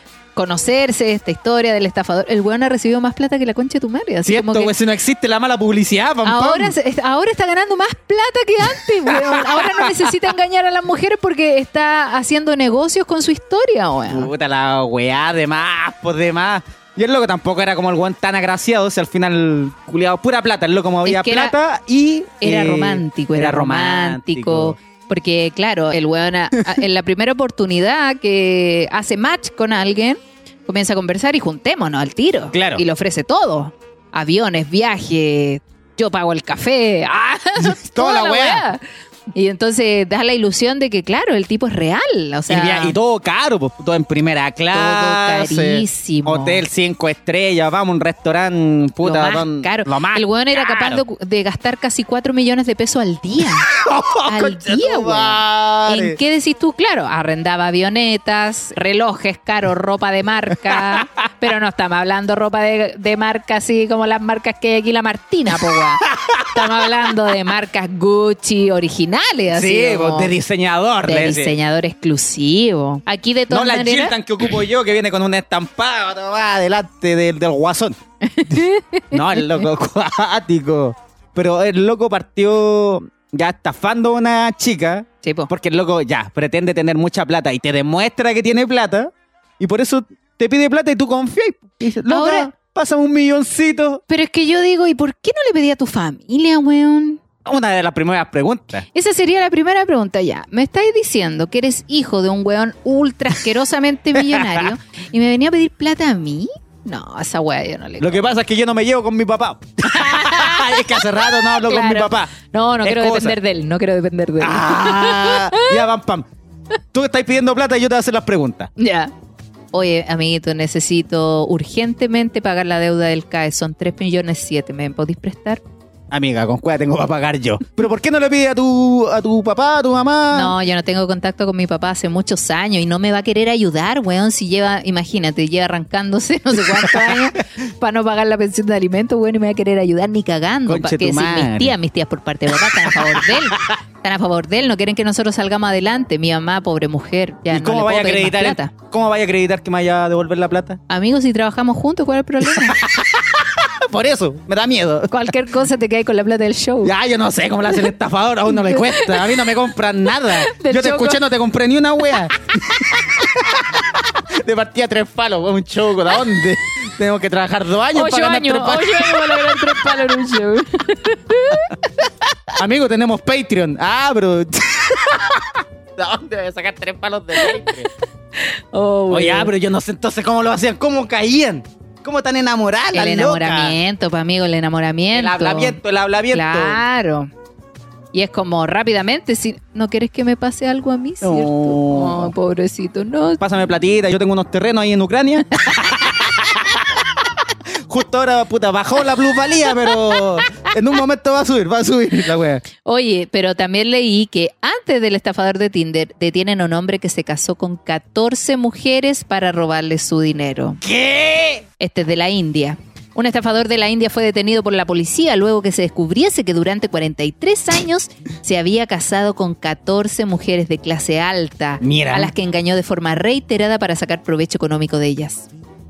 conocerse esta historia del estafador, el weón ha recibido más plata que la concha de tu madre. Así Cierto, como que pues si no existe la mala publicidad, pam, pam. ahora, se- ahora está ganando más plata que antes, weón. Ahora no necesita engañar a las mujeres porque está haciendo negocios con su historia, weón. Puta la weá, de más, pues de más. Y el loco tampoco era como el weón tan agraciado, o sea, al final, culiado, pura plata, el loco movía Es que era- plata y... Era eh, romántico, era, romántico. Porque, claro, el weón en la primera oportunidad que hace match con alguien, comienza a conversar y juntémonos al tiro. Claro. Y le ofrece todo. Aviones, viaje, yo pago el café, ¡ah! Toda la weá. Y entonces da la ilusión de que, claro, el tipo es real. O sea, y, via- y todo caro, pues, todo en primera clase. carísimo. Hotel cinco estrellas, vamos un restaurante, puta. lo más don- caro. Lo más el weón era capaz de, de gastar casi 4 millones de pesos al día. al día, weón. ¿En qué decís tú? Claro, arrendaba avionetas, relojes caros, ropa de marca, pero no estamos hablando ropa de, de marca así como las marcas que hay aquí la Martina, po, weón. Estamos hablando de marcas Gucci así Sí, como de diseñador. de diseñador exclusivo. Aquí de No todas la maneras, Gildan que ocupo yo, que viene con un estampado tomá, delante del, del guasón. no, el loco acuático. Pero el loco partió ya estafando a una chica, Sí, po. porque el loco ya pretende tener mucha plata y te demuestra que tiene plata, y por eso te pide plata y tú confías. Y dices, Ahora- pásame un milloncito. Pero es que yo digo, ¿y por qué no le pedí a tu familia, weón? Una de las primeras preguntas. Esa sería la primera pregunta ya. Me estáis diciendo que eres hijo de un weón ultra asquerosamente millonario y me venía a pedir plata a mí. No, a esa weá yo no le Lo que pasa es que yo no me llevo con mi papá. es que hace rato no hablo con mi Claro. papá. No, no Es quiero cosa. depender de él, no quiero depender de él. Ah, ya, pam, pam. Tú estás pidiendo plata y yo te voy a hacer las preguntas. Ya. Oye, amiguito, necesito urgentemente pagar la deuda del CAE. Son 3 millones 7. ¿Me podéis prestar? Amiga, con cuál tengo para pagar yo. ¿Pero por qué no le pides a tu, a tu papá, a tu mamá? No, yo no tengo contacto con mi papá hace muchos años y no me va a querer ayudar, weón, si lleva, imagínate, lleva arrancándose no sé cuántos años para no pagar la pensión de alimentos, weón, y me va a querer ayudar ni cagando. Conche que mis tías, mis tías por parte de papá están a favor de él. Están a favor de él, no quieren que nosotros salgamos adelante. Mi mamá, pobre mujer, ya ¿Y no cómo le vaya a más acreditar? plata. ¿Cómo vaya a acreditar que me vaya a devolver la plata? Amigos, si trabajamos juntos, ¿cuál es el problema? Por eso, me da miedo. Cualquier cosa te cae con la plata del show. Ya, yo no sé cómo le hace el estafador, a uno le cuesta. A mí no me compran nada. Del yo te choco. escuché, no te compré ni una wea. De partida tres palos, un choco, ¿de dónde? Tenemos que trabajar dos años Ocho para ganar años, tres palos. ocho años para lograr tres palos en un show. Amigo, tenemos Patreon. Ah, pero. ¿De dónde voy a sacar tres palos de Patreon? Oh, Oye, ah, pero yo no sé entonces cómo lo hacían, cómo caían, cómo tan enamoradas. El las locas? enamoramiento, pa' amigo, el enamoramiento. El hablamiento, el hablamiento. Claro. Y es como rápidamente, si no quieres que me pase algo a mí, ¿cierto? No. Pobrecito, no. Pásame platita, yo tengo unos terrenos ahí en Ucrania. Justo ahora, puta, bajó la plusvalía, pero En un momento va a subir, va a subir la wea. Oye, pero también leí que antes del estafador de Tinder detienen a un hombre que se casó con 14 mujeres para robarle su dinero. ¿Qué? Este es de la India. Un estafador de la India fue detenido por la policía luego que se descubriese que durante 43 años se había casado con 14 mujeres de clase alta, Mira. a las que engañó de forma reiterada para sacar provecho económico de ellas.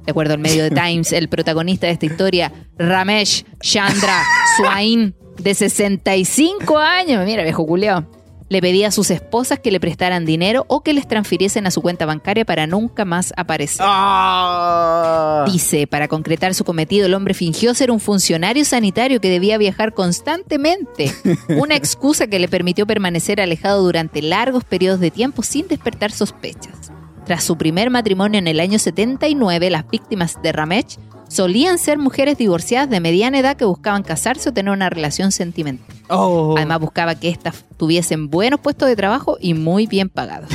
De acuerdo al medio de Times, el protagonista de esta historia, Ramesh Chandra Swain, de 65 años, mira, viejo culiao, le pedía a sus esposas que le prestaran dinero o que les transfiriesen a su cuenta bancaria para nunca más aparecer. Ah. Dice, para concretar su cometido, el hombre fingió ser un funcionario sanitario que debía viajar constantemente. Una excusa que le permitió permanecer alejado durante largos periodos de tiempo sin despertar sospechas. Tras su primer matrimonio en el año 79, las víctimas de Ramesh solían ser mujeres divorciadas de mediana edad que buscaban casarse o tener una relación sentimental. Oh. Además buscaba que éstas tuviesen buenos puestos de trabajo y muy bien pagados.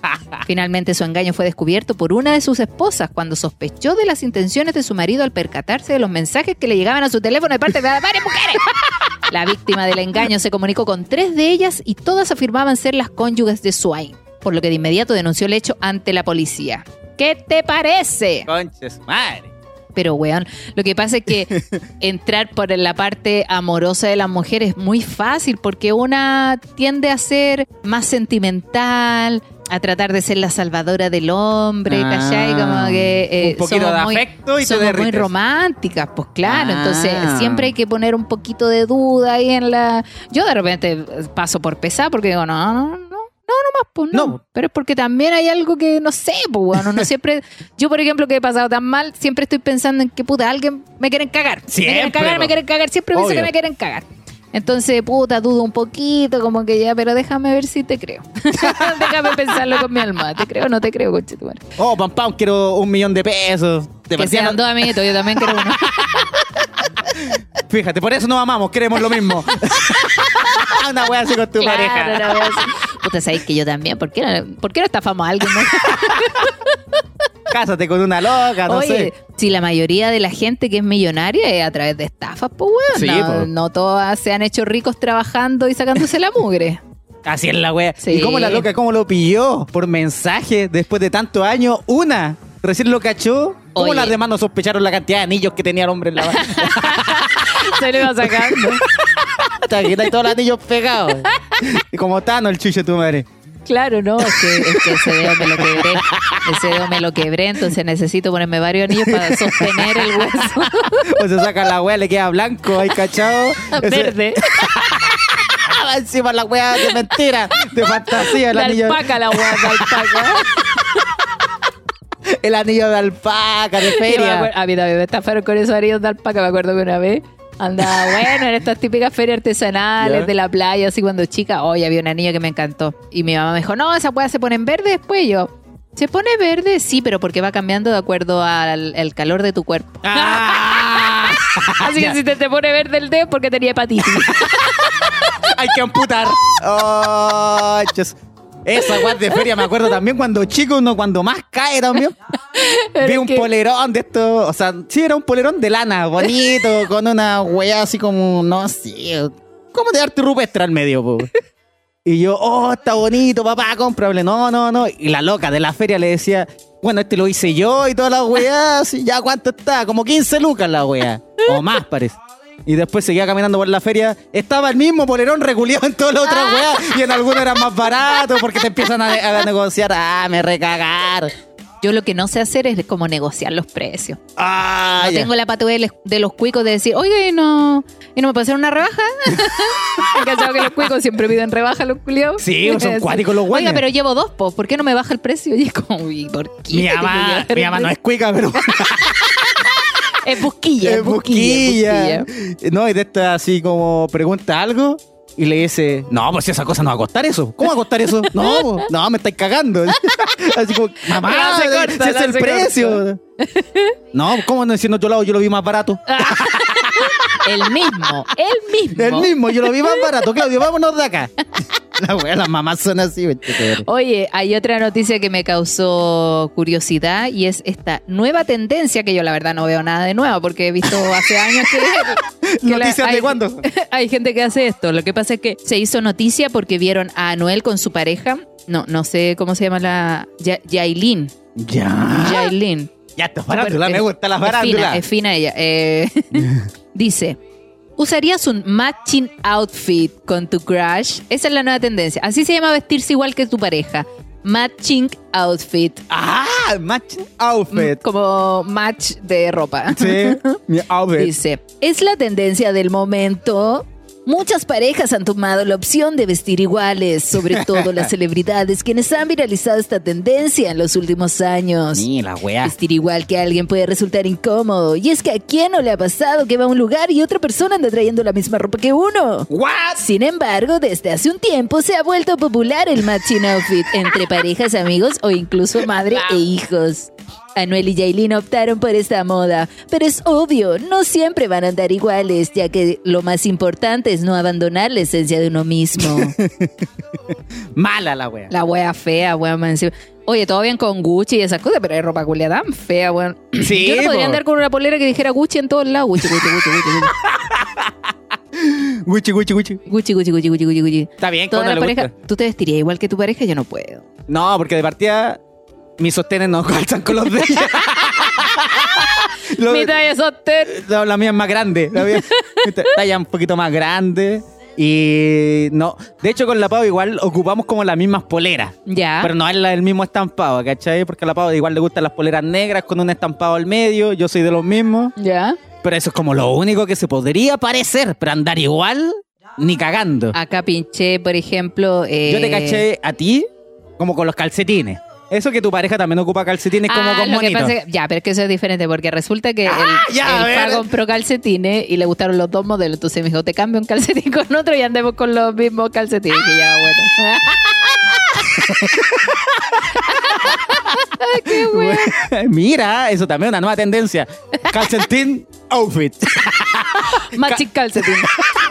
Finalmente su engaño fue descubierto por una de sus esposas cuando sospechó de las intenciones de su marido al percatarse de los mensajes que le llegaban a su teléfono de parte de varias mujeres. La víctima del engaño se comunicó con tres de ellas y todas afirmaban ser las cónyuges de Swain, por lo que de inmediato denunció el hecho ante la policía. ¿Qué te parece? Conches, madre. Pero, weón, lo que pasa es que entrar por la parte amorosa de la mujer es muy fácil porque una tiende a ser más sentimental, a tratar de ser la salvadora del hombre, Ah, ¿cachai? Como que eh, un poquito somos de muy- afecto y somos muy románticas, pues claro. Ah. Entonces, siempre hay que poner un poquito de duda ahí en la... Yo de repente paso por pesar porque digo, no, no, no. No, más, pues no. No. Pero es porque también hay algo que no sé, pues bueno, no siempre. Yo, por ejemplo, que he pasado tan mal, siempre estoy pensando en que puta, alguien me quieren cagar. me quieren Siempre, cagar, po. me quieren cagar. Siempre pienso Obvio. que me quieren cagar. Entonces, puta, dudo un poquito, como que ya, pero déjame ver si te creo. déjame pensarlo con mi alma. ¿Te creo o no te creo, coche tu madre? Oh, pam, pam, quiero un millón de pesos. De Que sean dos amiguitos, yo también quiero uno. Fíjate, por eso nos amamos, queremos lo mismo. Una wea así con tu Claro, pareja. la wea así. Puta, sabéis que yo también. ¿Por qué no, ¿por qué no estafamos a alguien? no? Cásate con una loca, no Oye, sé. si la mayoría de la gente que es millonaria es a través de estafas, pues weón. Sí, no, po. no todas se han hecho ricos trabajando y sacándose la mugre. Así es la wea. Sí. ¿Y cómo la loca, cómo lo pilló? Por mensaje, después de tantos años, una. Recién lo cachó. ¿Cómo Oye. las demás no sospecharon la cantidad de anillos que tenía el hombre en la mano? se lo iba sacando. Hasta que hay todos los anillos pegados. Y como Tano, el chucho de tu madre. Claro, no, es que, es que ese dedo me lo quebré. Ese dedo me lo quebré, entonces necesito ponerme varios anillos para sostener el hueso O se saca la wea, le queda blanco ahí cachado. Ese- verde. Encima la wea de mentira, de fantasía, el La anillo, alpaca, la hueá, la alpaca. el anillo de alpaca, de feria. acuerdo- a mí también me estafaron con esos anillos de alpaca. Me acuerdo que una vez andaba, bueno, en estas típicas ferias artesanales Ya. de la playa, así cuando chica. Hoy había un anillo que me encantó. Y mi mamá me dijo, no, esa hueá se pone en verde después. Yo, ¿se pone verde? Sí, pero porque va cambiando de acuerdo al calor de tu cuerpo. Ah, Así que si te, te pone verde el dedo porque tenía hepatitis. hay que amputar. Oh, chos. Esa guas de feria me acuerdo también cuando chico, uno cuando más cae también. Vi un que- polerón de esto, o sea, sí era un polerón de lana, bonito, con una wea así como, no sé, como de arte rupestre al medio, po. Y yo, oh, está bonito, papá, cómprale. No, no, no. Y la loca de la feria le decía, bueno, este lo hice yo y toda la weá, así, ya cuánto está, como 15 lucas la weá, o más parece. Y después seguía caminando por la feria. Estaba el mismo polerón reculeado en todas las otras weas. Y en algunos eran más baratos porque te empiezan a, a negociar. Ah, me recagar. Yo lo que no sé hacer es como negociar los precios. Ah, No ya. tengo la patué de, los cuicos de decir, oiga, ¿y no, ¿y no me puede hacer una rebaja? ¿Has cachado que los cuicos siempre piden rebaja los culiados? Sí, son cuáticos los Oiga, güeyes. pero llevo dos, po, ¿por qué no me baja el precio? Y es como, uy, ¿por qué? Mi mamá, mi mamá no es cuica, pero Es busquilla, es busquilla. es busquilla. busquilla. No, y de esta así como pregunta algo y le dice, no, pues si esa cosa no va a costar eso. ¿Cómo va a costar eso? No, po, no, me estáis cagando. Así como, mamá, La hace corta, si es el precio. No, ¿cómo no diciendo otro lado? Yo lo vi más barato. El mismo, el mismo. El mismo, yo lo vi más barato. Claudio, vámonos de acá. La wea, las mamás son así. Oye, hay otra noticia que me causó curiosidad y es esta nueva tendencia que yo la verdad no veo nada de nuevo porque he visto hace años que... que la- ¿Noticias de hay- cuándo? Hay gente que hace esto. Lo que pasa es que se hizo noticia porque vieron a Anuel con su pareja. No, no sé cómo se llama la... Ya- Yailin. Ya. Yailin. Ya, esto es farándula, me gusta la es fina. Es fina ella. Eh, dice, ¿usarías un matching outfit con tu crush? Esa es la nueva tendencia. Así se llama vestirse igual que tu pareja. Matching outfit. Ah, match Mm, outfit. Como match de ropa. Sí, mi outfit. Dice, es la tendencia del momento. Muchas parejas han tomado la opción de vestir iguales, sobre todo las celebridades, quienes han viralizado esta tendencia en los últimos años. Ni la wea. Vestir igual que alguien puede resultar incómodo. Y es que a quién no le ha pasado que va a un lugar y otra persona anda trayendo la misma ropa que uno. What? Sin embargo, desde hace un tiempo se ha vuelto popular el matching outfit entre parejas, amigos o incluso madre e hijos. Anuel y Yailin optaron por esta moda, pero es obvio, no siempre van a andar iguales, ya que lo más importante es no abandonar la esencia de uno mismo. Mala la wea. La wea fea, más encima. Oye, todo bien con Gucci y esas cosas, pero hay ropa culia tan fea, weón. Sí, Yo no podría po. andar con una polera que dijera Gucci en todos lados. Gucci, Gucci, Gucci, Gucci, Gucci, Gucci, Gucci. Gucci, Gucci, Gucci, Gucci, Gucci, Gucci. Está bien, Toda la pareja, gusta. tú te vestirías igual que tu pareja, yo no puedo. No, porque de partida mis sostenes no calzan con los de ella. Lo- Mi talla sostén. la, la mía es más grande. La mía talla un poquito más grande. Y no, de hecho con la Pau igual ocupamos como las mismas poleras. Ya. Pero no es la del mismo estampado, ¿cachai? Porque a la Pau igual le gustan las poleras negras con un estampado al medio. Yo soy de los mismos. Ya. Pero eso es como lo único que se podría parecer. Pero andar igual, ni cagando. Acá pinché, por ejemplo. eh, Yo te caché a ti como con los calcetines. Eso que tu pareja también ocupa calcetines como Ah, con lo que monitos. pasa es que- ya, pero es que eso es diferente porque resulta que Ah, el, ya, a el Fa ver. compró calcetines y le gustaron los dos modelos. Entonces me dijo, te cambio un calcetín con otro y andemos con los mismos calcetines. Que ya, bueno. Qué bueno. Mira, eso también es una nueva tendencia. Calcetín outfit. Matching calcetín.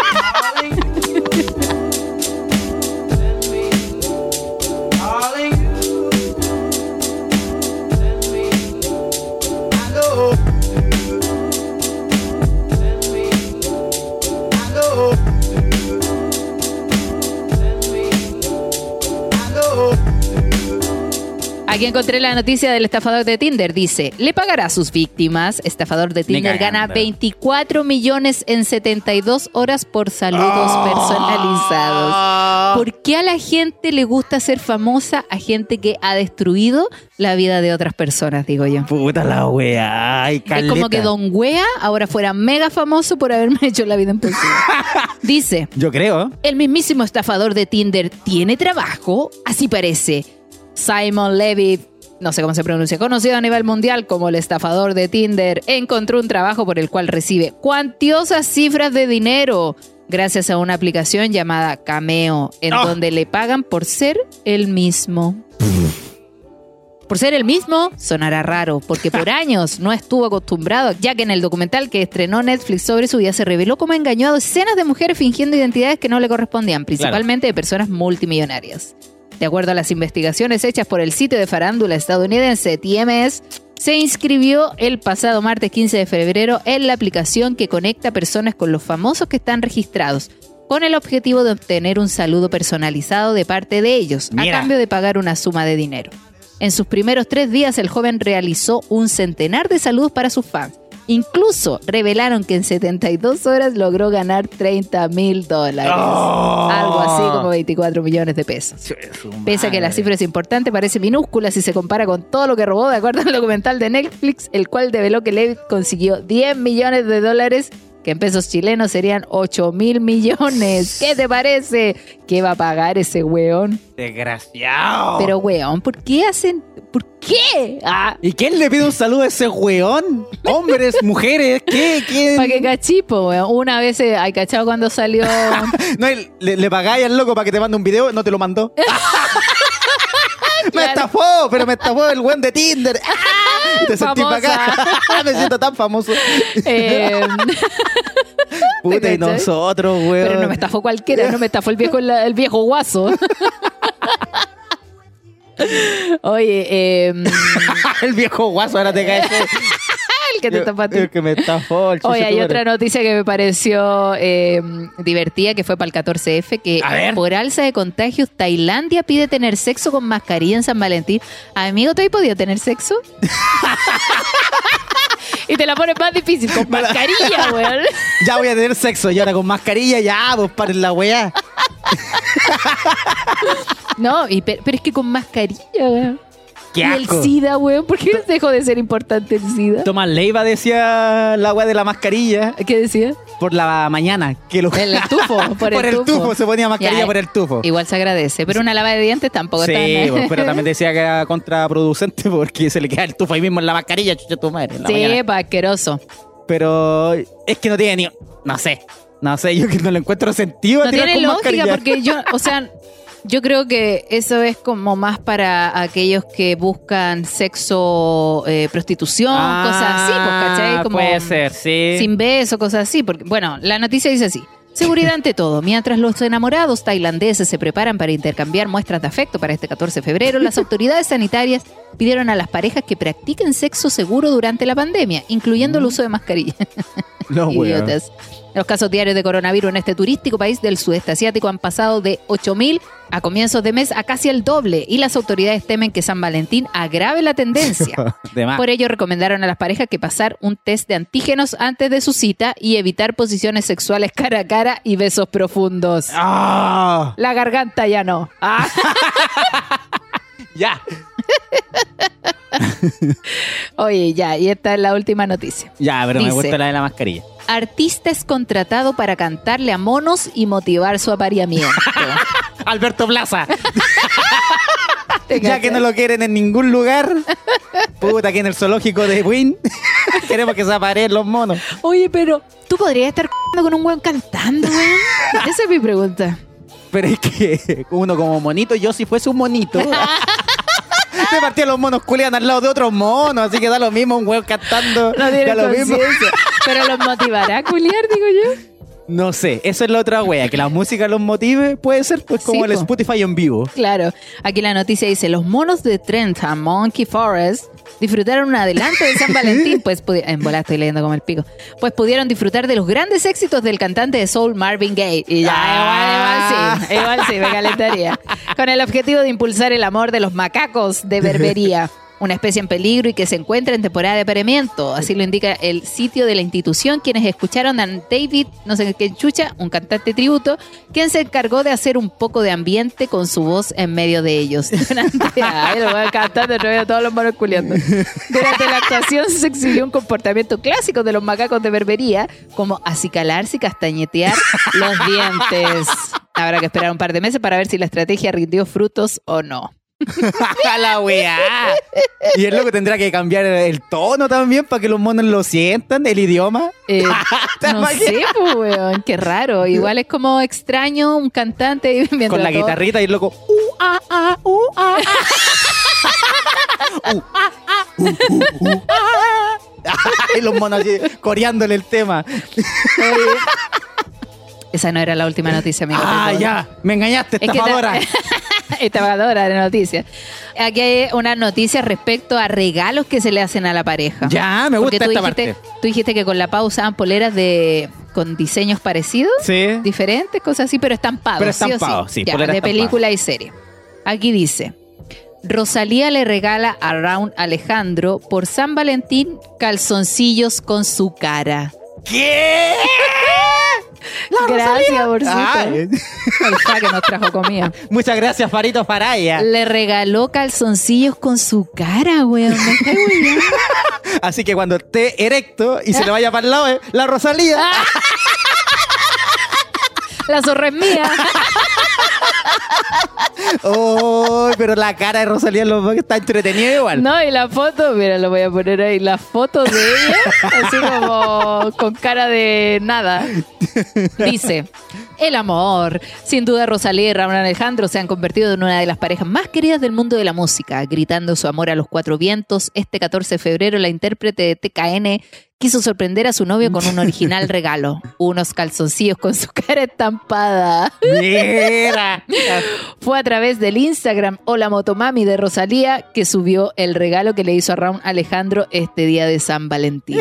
Aquí encontré la noticia del estafador de Tinder. Dice, le pagará a sus víctimas. Estafador de Tinder gana 24 millones en 72 horas por saludos personalizados. ¿Por qué a la gente le gusta ser famosa a gente que ha destruido la vida de otras personas, digo yo? Puta la wea. Ay, Es como que Don Wea ahora fuera mega famoso por haberme hecho la vida imposible. Dice, Yo creo. el mismísimo estafador de Tinder tiene trabajo, así parece. Simon Levy, no sé cómo se pronuncia, conocido a nivel mundial como el estafador de Tinder, encontró un trabajo por el cual recibe cuantiosas cifras de dinero gracias a una aplicación llamada Cameo, en Ah. donde le pagan por ser el mismo. Por ser el mismo, sonará raro, porque por años no estuvo acostumbrado, ya que en el documental que estrenó Netflix sobre su vida se reveló cómo engañó a docenas de mujeres fingiendo identidades que no le correspondían, principalmente de personas multimillonarias. De acuerdo a las investigaciones hechas por el sitio de farándula estadounidense TMS, se inscribió el pasado martes 15 de febrero en la aplicación que conecta personas con los famosos que están registrados, con el objetivo de obtener un saludo personalizado de parte de ellos, Mira. a cambio de pagar una suma de dinero. En sus primeros tres días, el joven realizó un centenar de saludos para sus fans. Incluso revelaron que en 72 horas logró ganar 30 mil dólares. Oh. Algo así como 24 millones de pesos. Pese a que la cifra es importante, parece minúscula si se compara con todo lo que robó, de acuerdo al documental de Netflix, el cual develó que Levitt consiguió 10 millones de dólares, que en pesos chilenos serían 8 mil millones. ¿Qué te parece? ¿Qué va a pagar ese weón? Desgraciado. Pero weón, ¿por qué hacen? ¿Por qué? Ah, ¿Y quién le pide un saludo a ese weón? Hombres, mujeres, ¿qué? ¿Quién? para que cachipo, weón. Una vez, eh, hay cachado cuando salió... No, le, le pagáis al loco para que te mande un video, no te lo mandó. me estafó, pero me estafó el weón de Tinder. ¡Ah! Te sentí pa' acá. Me siento tan famoso. Eh, Puta, y nosotros, weón. pero no me estafó cualquiera, no me estafó el viejo, el viejo guaso. Oye, eh, el viejo guaso, ahora te caes. el que te tapaste. El que me estafó. el Oye, hay otra noticia que me pareció eh, divertida, que fue para el 14F, que A por alza de contagios, Tailandia pide tener sexo con mascarilla en San Valentín. Amigo, ¿tú has podido tener sexo? y te la pones más difícil, con mascarilla, weón. Ya voy a tener sexo y ahora con mascarilla, ya, pues paren la weá. No, y, pe- pero es que con mascarilla, weón. Qué Y el asco. SIDA, weón, ¿por qué dejó de ser importante el SIDA? Tomás Leiva decía la weá de la mascarilla ¿Qué decía? Por la mañana. Que lo... El tufo, por el el tufo. tufo. se ponía mascarilla Ya, por el tufo. Igual se agradece, pero una lava de dientes tampoco Sí, tan... pues, pero también decía que era contraproducente porque se le queda el tufo ahí mismo en la mascarilla, chucha tu madre. Sí, pa, asqueroso. Pero es que no tiene ni. No sé. No sé, yo que no le encuentro sentido a No tirar tiene con lógica mascarilla. porque yo, o sea, yo creo que eso es como más para aquellos que buscan sexo, eh, prostitución, cosas así, pues, ¿cachai? Como Ah, Puede ser, sí. sin beso, cosas así. Porque, bueno, la noticia dice así. Seguridad ante todo. Mientras los enamorados tailandeses se preparan para intercambiar muestras de afecto para este 14 de febrero, las autoridades sanitarias pidieron a las parejas que practiquen sexo seguro durante la pandemia, incluyendo el uso de mascarilla. No. Idiotas. Los casos diarios de coronavirus en este turístico país del sudeste asiático han pasado de 8.000 a comienzos de mes a casi el doble y las autoridades temen que San Valentín agrave la tendencia. Por ello recomendaron a las parejas que pasar un test de antígenos antes de su cita y evitar posiciones sexuales cara a cara y besos profundos. ¡Ah! La garganta ya no. Ah. Ya. Oye, ya, y esta es la última noticia. Ya, pero Dice- me gusta la de la mascarilla. Artista es contratado para cantarle a monos y motivar su apareamiento. Alberto Plaza. ¿Te ya que no lo quieren en ningún lugar. Puta, aquí en el zoológico de Wynn. Queremos que se apareen los monos. Oye, pero tú podrías estar con un weón cantando, weón. Esa es mi pregunta. Pero es que uno como monito, yo si fuese un monito. De partida los monos culean al lado de otros monos, así que da lo mismo un huevo cantando. No tiene lo mismo. Pero los motivará a culiar, digo yo. No sé, eso es la otra wea, que la música los motive, puede ser pues como Sí, el po. Spotify en vivo. Claro. Aquí la noticia dice, los monos de Trentham Monkey Forest disfrutaron un adelanto de San Valentín, pues en bola estoy leyendo como el pico, pues pudieron disfrutar de los grandes éxitos del cantante de soul Marvin Gaye. Y ya, Ah. igual, igual sí, igual sí, me calentaría. Con el objetivo de impulsar el amor de los macacos de Berbería. Una especie en peligro y que se encuentra en temporada de apareamiento. Así lo indica el sitio de la institución, quienes escucharon a David, no sé qué chucha, un cantante tributo, quien se encargó de hacer un poco de ambiente con su voz en medio de ellos. Durante, ay, lo voy a cantar de nuevo todos los culiando. Durante la actuación se exhibió un comportamiento clásico de los macacos de berbería, como acicalarse y castañetear los dientes. Habrá que esperar un par de meses para ver si la estrategia rindió frutos o no. A la weá. Y el loco tendrá que cambiar el tono también para que los monos lo sientan, el idioma. Eh, pues, weón, qué raro. Igual es como extraño un cantante Con la todo- guitarrita y el loco. Uh, ah, ah, uh, ah, ah. Uh, ah, ah, uh, uh, uh, ah. y los monos así coreándole el tema. Esa no era la última noticia, amigo. Ah, ya. Me engañaste, Es que estafadora. De noticias. Aquí hay una noticia respecto a regalos que se le hacen a la pareja. Ya, me Porque gusta tú esta dijiste, parte. tú dijiste que con la pausa usaban poleras de con diseños parecidos, Sí. diferentes, cosas así, pero estampados. Pero ¿sí estampados, sí, Ya, polera de película y serie. Aquí dice. Rosalía le regala a Raúl Alejandro por San Valentín calzoncillos con su cara. ¿Qué? Gracias, Borsita. Ay. Alfa que nos trajo comida. Muchas gracias, Farito Faraya. Le regaló calzoncillos con su cara, weón. Así que cuando esté erecto y se le vaya para el lado, eh, la Rosalía. La zorra es mía. Oh, pero la cara de Rosalía está entretenida igual. No, y la foto, mira, lo voy a poner ahí. La foto de ella, así como con cara de nada. Dice: El amor. Sin duda, Rosalía y Raúl Alejandro se han convertido en una de las parejas más queridas del mundo de la música. Gritando su amor a los cuatro vientos, este 14 de febrero la intérprete de TKN quiso sorprender a su novio con un original regalo. Unos calzoncillos con su cara estampada. Mira. Fue a través del Instagram Hola Motomami de Rosalía que subió el regalo que le hizo a Raúl Alejandro este día de San Valentín.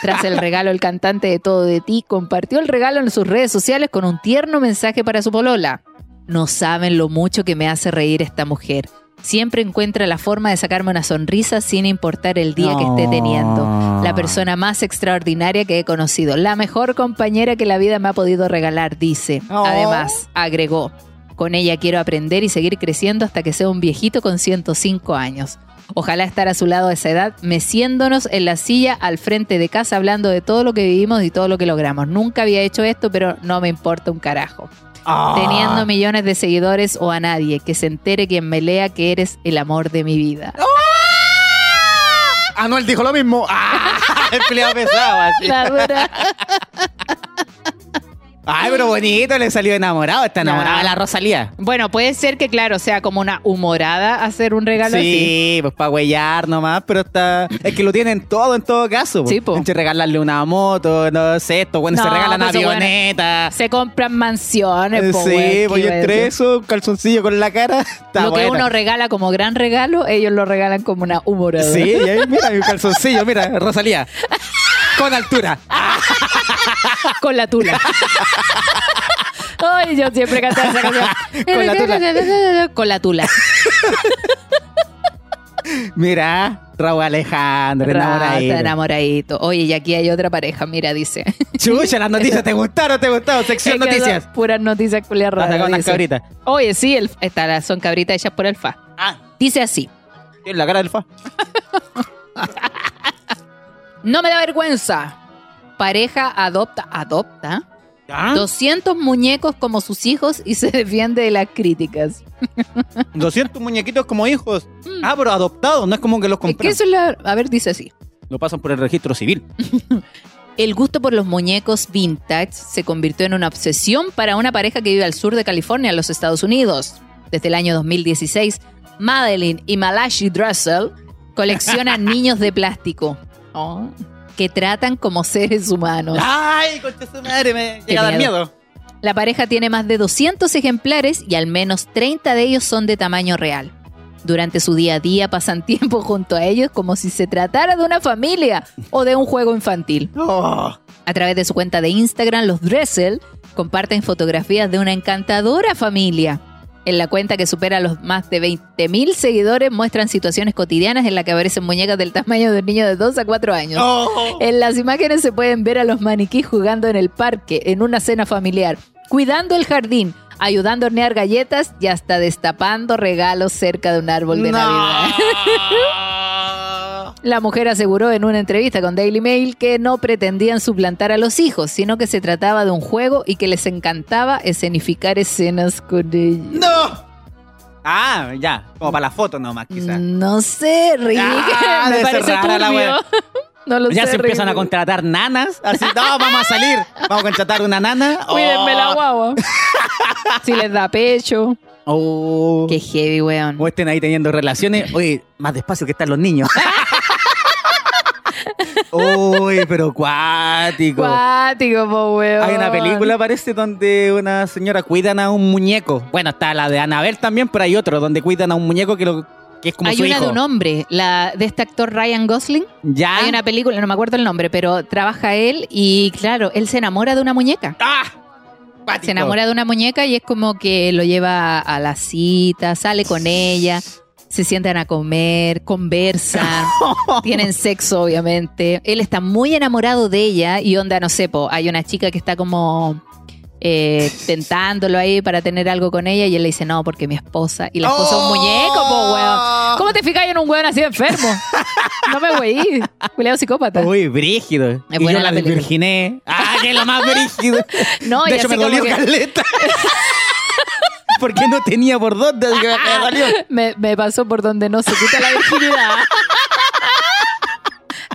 Tras el regalo, el cantante de Todo de Ti compartió el regalo en sus redes sociales con un tierno mensaje para su polola. No saben lo mucho que me hace reír esta mujer. Siempre encuentra la forma de sacarme una sonrisa sin importar el día que esté teniendo. La persona más extraordinaria que he conocido. La mejor compañera que la vida me ha podido regalar, dice. Oh. Además, agregó. Con ella quiero aprender y seguir creciendo hasta que sea un viejito con 105 años. Ojalá estar a su lado a esa edad, meciéndonos en la silla al frente de casa, hablando de todo lo que vivimos y todo lo que logramos. Nunca había hecho esto, pero no me importa un carajo. Ah. Teniendo millones de seguidores o a nadie, que se entere quien me lea que eres el amor de mi vida. Anuel dijo lo mismo. ¡Ah! El pesado así. La dura. Ay, pero bonito, le salió enamorado. Está enamorada de la Rosalía. Bueno, puede ser que, claro, sea como una humorada hacer un regalo así. Sí, pues para huellar nomás, pero está. Es que lo tienen todo en todo caso. Sí, po. Entre regalarle una moto, no sé, esto, bueno, se No, regalan pues, avionetas. Se compran mansiones, po, sí, weón, pues ¿qué y iba a entre decir? eso, un calzoncillo con la cara. Está Lo que buena. uno regala como gran regalo, ellos lo regalan como una humorada. Sí, y ahí, mira, un calzoncillo, mira, Rosalía. Con altura. Con la tula. Ay, yo siempre cantaba esa canción. Con la tula. Con la tula. Mira, Raúl Alejandro, enamoradito. enamoradito. Oye, y aquí hay otra pareja, mira, dice. Chucha, las noticias, ¿te gustaron? ¿Te gustaron? Sección Es que noticias. Puras noticias culias Hasta raras. con unas cabritas. Oye, sí, el, esta, la- son cabritas hechas por el FA. Ah, Dice así. en la cara del fa. No me da vergüenza. Pareja adopta, adopta ¿Ah? 200 muñecos como sus hijos y se defiende de las críticas. 200 muñequitos como hijos. Ah, pero adoptados, no es como que los Es que compran. eso es la... A ver, dice así. Lo pasan por el registro civil. El gusto por los muñecos vintage se convirtió en una obsesión para una pareja que vive al sur de California, en los Estados Unidos. Desde el año 2016, Madeline y Malachi Dressel coleccionan niños de plástico oh, que tratan como seres humanos. Ay, concha su madre, me llega a dar miedo. miedo. La pareja tiene más de 200 ejemplares y al menos 30 de ellos son de tamaño real. Durante su día a día pasan tiempo junto a ellos como si se tratara de una familia o de un juego infantil. Oh. A través de su cuenta de Instagram, los Dressel comparten fotografías de una encantadora familia. En la cuenta que supera los más de 20.000 seguidores muestran situaciones cotidianas en las que aparecen muñecas del tamaño de un niño de 2 a 4 años. Oh. En las imágenes se pueden ver a los maniquís jugando en el parque, en una cena familiar, cuidando el jardín, ayudando a hornear galletas y hasta destapando regalos cerca de un árbol de Navidad. La mujer aseguró en una entrevista con Daily Mail que no pretendían suplantar a los hijos, sino que se trataba de un juego y que les encantaba escenificar escenas con ellos. ¡No! Ah, ya, como para la foto nomás, quizás. No sé, Rick. Ah, Me parece la wea. No lo Ya sé, se empiezan a contratar nanas. Así, no, vamos a salir. Vamos a contratar una nana. Cuídenme la Oh. guagua. si les da pecho. Oh. Qué heavy, weón. O estén ahí teniendo relaciones. Oye, más despacio que están los niños. Uy, pero cuático. Cuático, po, weón. Hay una película, parece, donde una señora cuidan a un muñeco. Bueno, está la de Anabel también, pero hay otro donde cuidan a un muñeco que, lo, que es como Hay su una hijo. de un hombre, la de este actor Ryan Gosling. ¿Ya? Hay una película, no me acuerdo el nombre, pero trabaja él y claro, él se enamora de una muñeca. ¡Ah! Cuático. Se enamora de una muñeca y es como que lo lleva a la cita, sale con ella, se sientan a comer, conversan, tienen sexo obviamente. Él está muy enamorado de ella y onda, no sé, po, hay una chica que está como eh, tentándolo ahí para tener algo con ella y él le dice, no, porque mi esposa. Y la esposa es un muñeco, po, weón. ¿Cómo te fijas en un weón así de enfermo? No me weí. Culeado psicópata. Uy, brígido. Es y yo la desvirginé. ¡Ah, que es lo más brígido! No, y de hecho, me dolió que- caleta. Porque no tenía por dónde. así que me dolió. me, me pasó por donde no se quita la virginidad.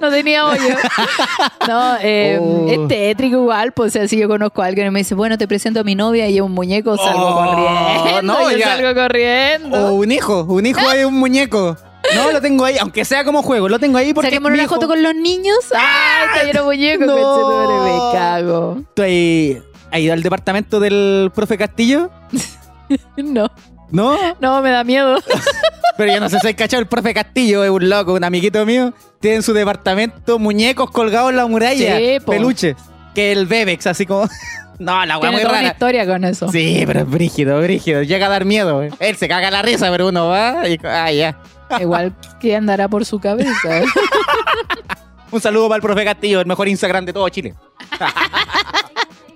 no tenía hoyo. No, eh, Oh. es tétrico igual, pues o sea, si yo conozco a alguien y me dice, bueno, te presento a mi novia y es un muñeco, salgo Oh, corriendo. no, yo ya. salgo corriendo. O un hijo, un hijo es un muñeco. No, lo tengo ahí, aunque sea como juego, lo tengo ahí porque. Saquémonos mi una hijo- foto con los niños. ¡Ay, está lleno de muñecos! No. me cago. ¿Tú has ido al departamento del profe Castillo? No, ¿No? no, me da miedo. Pero yo no sé si hay cachado, el profe Castillo es un loco, un amiguito mío. Tiene en su departamento muñecos colgados en la muralla, Sí, peluches. Que el Bebex, así como. no, la weá muy toda una rara. historia con eso. Sí, pero es brígido, brígido. Llega a dar miedo. Él se caga la risa, pero uno va y. Ah, ya. Igual que andará por su cabeza. Un saludo para el profe Castillo, el mejor Instagram de todo Chile.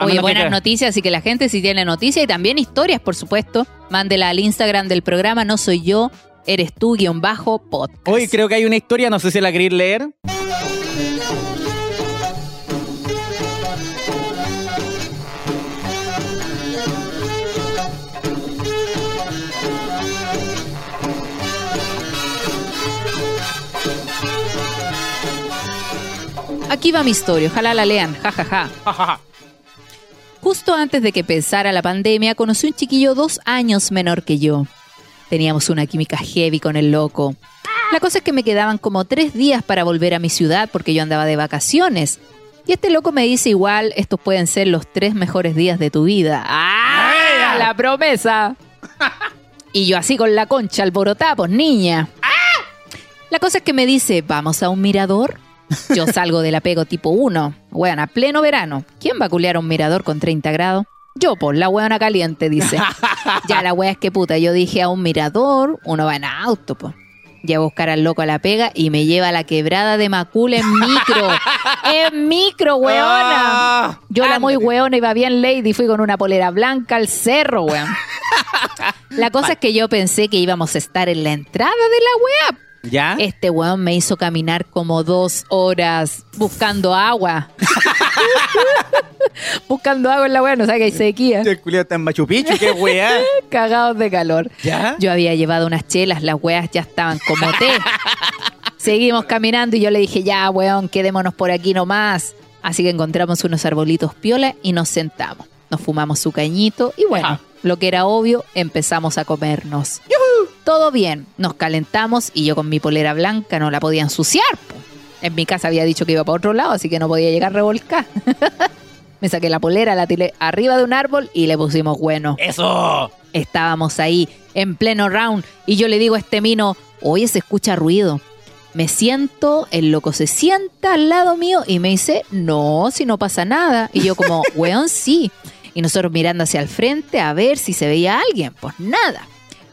Oye, buenas noticias, así que la gente si tiene noticias y también historias, por supuesto, mándela al Instagram del programa No Soy Yo, Eres Tú, guion bajo, podcast. Hoy creo que hay una historia, no sé si la queréis leer. Aquí va mi historia, ojalá la lean, jajaja. Justo antes de que empezara la pandemia, conocí un chiquillo dos años menor que yo. Teníamos una química heavy con el loco. La cosa es que me quedaban como tres días para volver a mi ciudad porque yo andaba de vacaciones. Y este loco me dice igual, estos pueden ser los tres mejores días de tu vida. ¡Ah! ¡La promesa! Y yo así con la concha alborotada, pues niña. La cosa es que me dice, ¿vamos a un mirador? Yo salgo del apego tipo 1. Weón, a pleno verano. ¿Quién va a culiar a un mirador con 30 grados? Yo, por la weona caliente, dice. ya la wea es que puta. Yo dije a un mirador, uno va en auto, pues. Ya a buscar al loco a la pega y me lleva a la quebrada de Macul en micro. en micro, weona. Ah, Yo la muy weona iba bien lady, fui con una polera blanca al cerro, weón. La cosa es que yo pensé que íbamos a estar en la entrada de la weá. ¿Ya? Este weón me hizo caminar como dos horas buscando agua. buscando agua en la weá, no sabe que hay sequía. El culiao está en Machu Picchu, qué weá. Cagados de calor. ¿Ya? Yo había llevado unas chelas, las weas ya estaban como té. Seguimos caminando y yo le dije, ya, weón, quedémonos por aquí nomás. Así que encontramos unos arbolitos piola y nos sentamos. Nos fumamos su cañito y bueno. Lo que era obvio, empezamos a comernos. Todo bien, nos calentamos y yo con mi polera blanca no la podía ensuciar. po. En mi casa había dicho que iba para otro lado, así que no podía llegar revolcada. Me saqué la polera, la tiré arriba de un árbol y le pusimos bueno. ¡Eso! Estábamos ahí en pleno round y yo le digo a este mino, oye, se escucha ruido. Me siento, el loco se sienta al lado mío y me dice, no, si no pasa nada. Y yo como, weón, sí. Y nosotros mirando hacia el frente a ver si se veía alguien. Pues nada.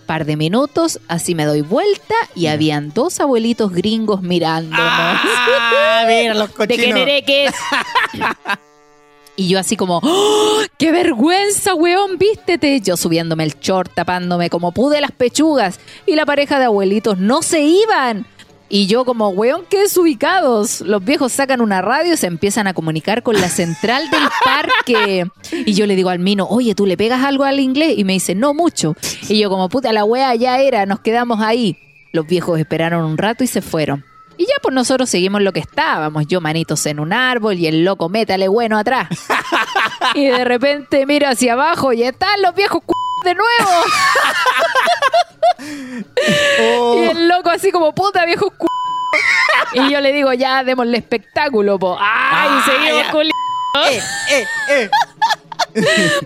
Par de minutos, así me doy vuelta y habían dos abuelitos gringos mirándonos. ¡Ah! Mira los ¿De cochinos. qué nereques? Y yo así como, ¡Oh, ¡qué vergüenza, weón! Vístete. Yo subiéndome el short, tapándome como pude las pechugas. Y la pareja de abuelitos no se iban. Y yo como, weón, qué desubicados. Los viejos sacan una radio y se empiezan a comunicar con la central del parque. Y yo le digo al Mino, oye, ¿tú le pegas algo al inglés? Y me dice, no mucho. Y yo como, puta, la wea ya era, nos quedamos ahí. Los viejos esperaron un rato y se fueron. Y ya pues nosotros seguimos lo que estábamos, yo manitos en un árbol y el loco métale bueno atrás. y de repente miro hacia abajo y están los viejos cu de nuevo. Loco así como puta viejos cu Y yo le digo, ya démosle espectáculo, po. ¡Ay! Ah, seguimos ya. culi- ¡Eh, eh, eh!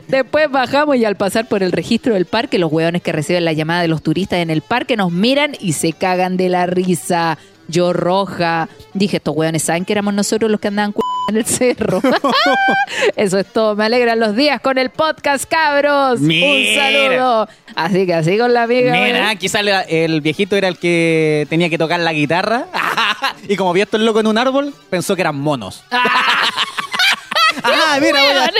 Después bajamos y al pasar por el registro del parque, los hueones que reciben la llamada de los turistas en el parque nos miran y se cagan de la risa. Yo roja. Dije, estos hueones saben que éramos nosotros los que andaban cu- en el cerro. Eso es todo. Me alegran los días con el podcast, cabros. Mira. Un saludo. Así que así con la amiga. Mira, ¿verdad? quizás el viejito era el que tenía que tocar la guitarra. y como vio esto el loco en un árbol, pensó que eran monos. ah, mira, mira.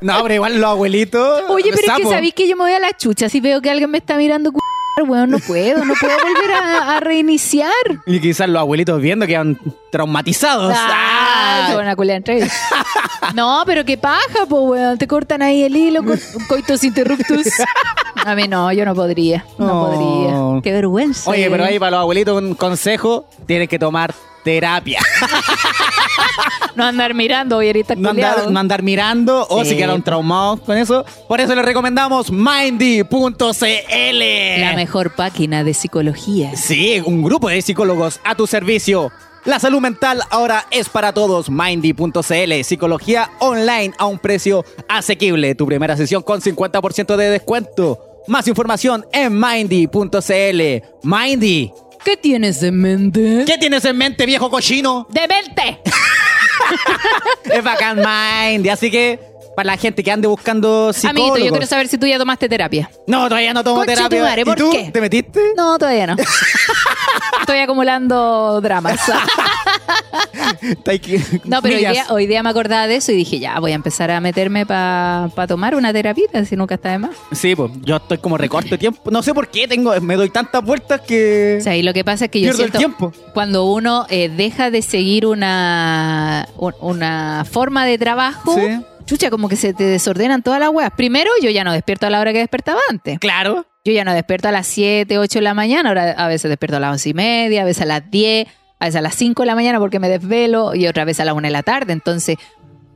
No, pero igual los abuelitos. Oye, pero es que sabéis que yo me voy a la chucha si veo que alguien me está mirando. cu- Weón, no puedo, no puedo volver a, a reiniciar. Y quizás los abuelitos viendo quedan traumatizados. Ah, Ah. No, pero qué paja, po, weón. Te cortan ahí el hilo, co- coitos interruptus. A mí no, yo no podría. No, podría. Qué vergüenza. Oye, pero ahí para los abuelitos un consejo, tienen que tomar terapia. No andar mirando, oyeristas No andar, no andar mirando o Sí. si quedaron traumados con eso. Por eso les recomendamos mindy.cl. La mejor página de psicología. Sí, un grupo de psicólogos a tu servicio. La salud mental ahora es para todos. Mindy.cl, psicología online a un precio asequible. Tu primera sesión con 50% de descuento. Más información en mindy.cl. Mindy, ¿Qué tienes en mente? ¿qué tienes en mente, viejo cochino? ¡Demente! Es bacán Mindy, así que para la gente que ande buscando psicólogos. Amiguito, yo quiero saber si tú ya tomaste terapia. No, todavía no tomo tu terapia. madre, ¿Y ¿por tú? qué? ¿Te metiste? No, todavía no. Estoy acumulando dramas. No, pero hoy día, hoy día me acordaba de eso y dije, ya, voy a empezar a meterme para tomar una terapia, si nunca está de más. Sí, pues yo estoy como recorto de tiempo. No sé por qué tengo, me doy tantas vueltas que O sea, y lo que pasa es que yo el siento tiempo. cuando uno eh, deja de seguir una, un- una forma de trabajo, Sí. chucha, como que se te desordenan todas las weas. Primero, yo ya no despierto a la hora que despertaba antes. Claro. Yo ya no despierto a las 7, 8 de la mañana, ahora a veces despierto a las 11 y media, a veces a las 10, a veces a las 5 de la mañana porque me desvelo y otra vez a la 1 de la tarde. Entonces,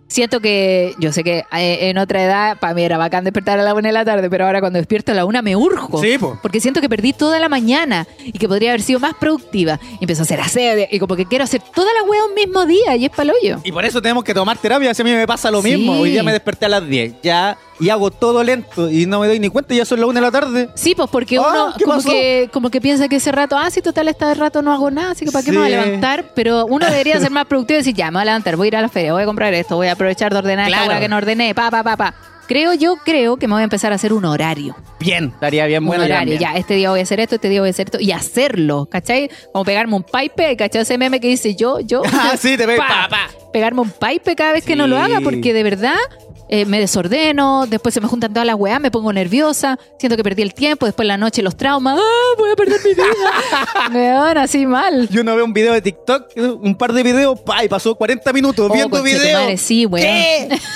siento que, yo sé que eh, en otra edad para mí era bacán despertar a la 1 de la tarde, pero ahora cuando despierto a la 1 me urjo. Sí, po. Porque siento que perdí toda la mañana y que podría haber sido más productiva. Y empiezo a hacer aseo y como que quiero hacer toda la wea un mismo día y es pa'l-hoyo. Y por eso tenemos que tomar terapia. Si a mí me pasa lo Sí. mismo. Hoy día me desperté a las 10 ya y hago todo lento y no me doy ni cuenta. Ya son las 1 de la tarde. Sí, pues porque Ah, uno ¿qué como pasó? que, como que piensa que ese rato, ah, sí, total, este rato no hago nada, así que ¿para qué me voy a levantar? Pero uno debería ser más productivo y decir, ya, me voy a levantar, voy a ir a la feria, voy a comprar esto, voy a aprovechar de ordenar esta Claro. hueá que no ordené, pa, pa, pa, pa. Creo, yo creo que me voy a empezar a hacer un horario. Bien, estaría bien Un bueno. horario, también. ya, este día voy a hacer esto, este día voy a hacer esto, y hacerlo, ¿cachai? Como pegarme un pipe, ¿cachai? Ese meme que dice yo, yo. Ah, yo, sí, te pe- pa, pa. Pegarme un pipe cada vez que no lo haga, porque de verdad eh, me desordeno, después se me juntan todas las weas, me pongo nerviosa, siento que perdí el tiempo, después la noche los traumas, ¡ah, voy a perder mi vida! Weón, así mal. Yo no veo un video de TikTok, un par de videos, pa, y pasó 40 minutos Oh, viendo conchetumare, video. sí, weón. ¿Qué?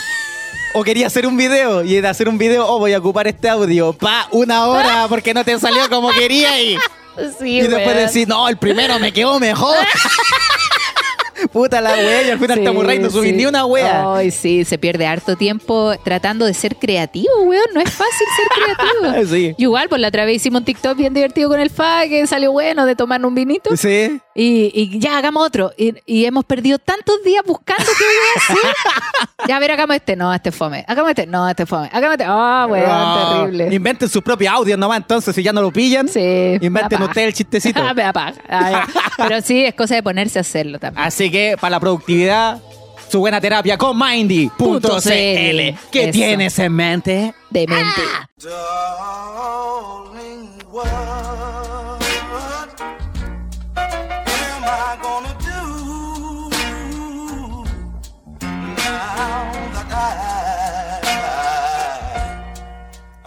O quería hacer un video y de hacer un video, oh, voy a ocupar este audio, pa, una hora porque no te salió como quería y, Sí, y después decir, no, el primero me quedó mejor. Puta la wea, y al final Sí, estamos rey, no subí sí. ni una wea. Ay, sí, se pierde harto tiempo tratando de ser creativo, weón. No es fácil ser creativo. Sí. Y Igual, pues la otra vez hicimos un TikTok bien divertido con el FA, que salió bueno de tomar un vinito. Sí. Y, y ya hagamos otro. Y, y hemos perdido tantos días buscando qué voy a hacer. ya, a ver, hagamos este. No, este es fome. Hagamos este. No, este es fome. Hagamos este. Ah, weón, Ah, terrible. Inventen sus propios audios nomás, entonces, si ya no lo pillan. Sí. Inventen me ustedes el chistecito. me da paja. Ah. Pero sí, es cosa de ponerse a hacerlo también. Así que para la productividad, su buena terapia con Mindy.cl. ¿Qué Eso. tienes en mente? Darling, what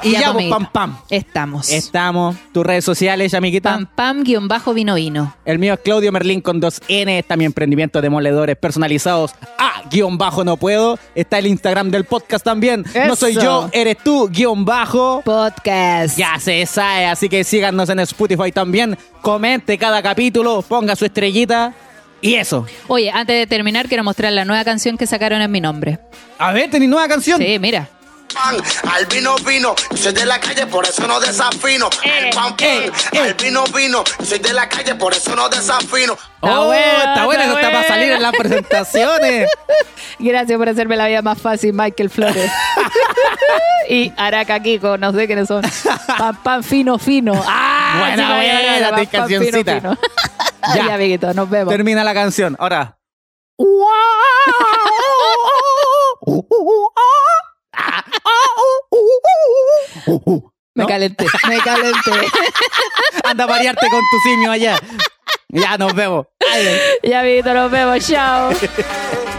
Y Ya, ya, pues, pam, pam. Estamos. Estamos. Tus redes sociales, amiguita. Pam, pam, guion bajo, vino, vino. El mío es Claudio Merlín con dos N. Está mi emprendimiento de moledores personalizados. A guion bajo no puedo. Está el Instagram del podcast también. No soy yo, eres tú, guion bajo. Podcast. Ya se sabe, así que síganos en Spotify también. Comente cada capítulo, ponga su estrellita. Y eso. Oye, antes de terminar, quiero mostrar la nueva canción que sacaron en mi nombre. A ver, tenéis nueva canción. Sí, mira. Pan, al vino vino, soy de la calle, por eso no desafino. Eh, el pan pan, eh, eh. al vino vino, soy de la calle, por eso no desafino. Está Oh, está buena, está eso está para salir en las presentaciones. Gracias por hacerme la vida más fácil, Michael Flores. y Araca Kiko, no sé quiénes son. Pam, pam, fino, fino. ¡Ah! Buena, sí, buena, fino, cancioncita. fino. Ya. ya, amiguito, nos vemos. Termina la canción. Ahora. Me calenté, me calenté. Anda a variarte con tu simio allá. Ya nos vemos. Adiós. ya, amiguito, nos vemos. Chao.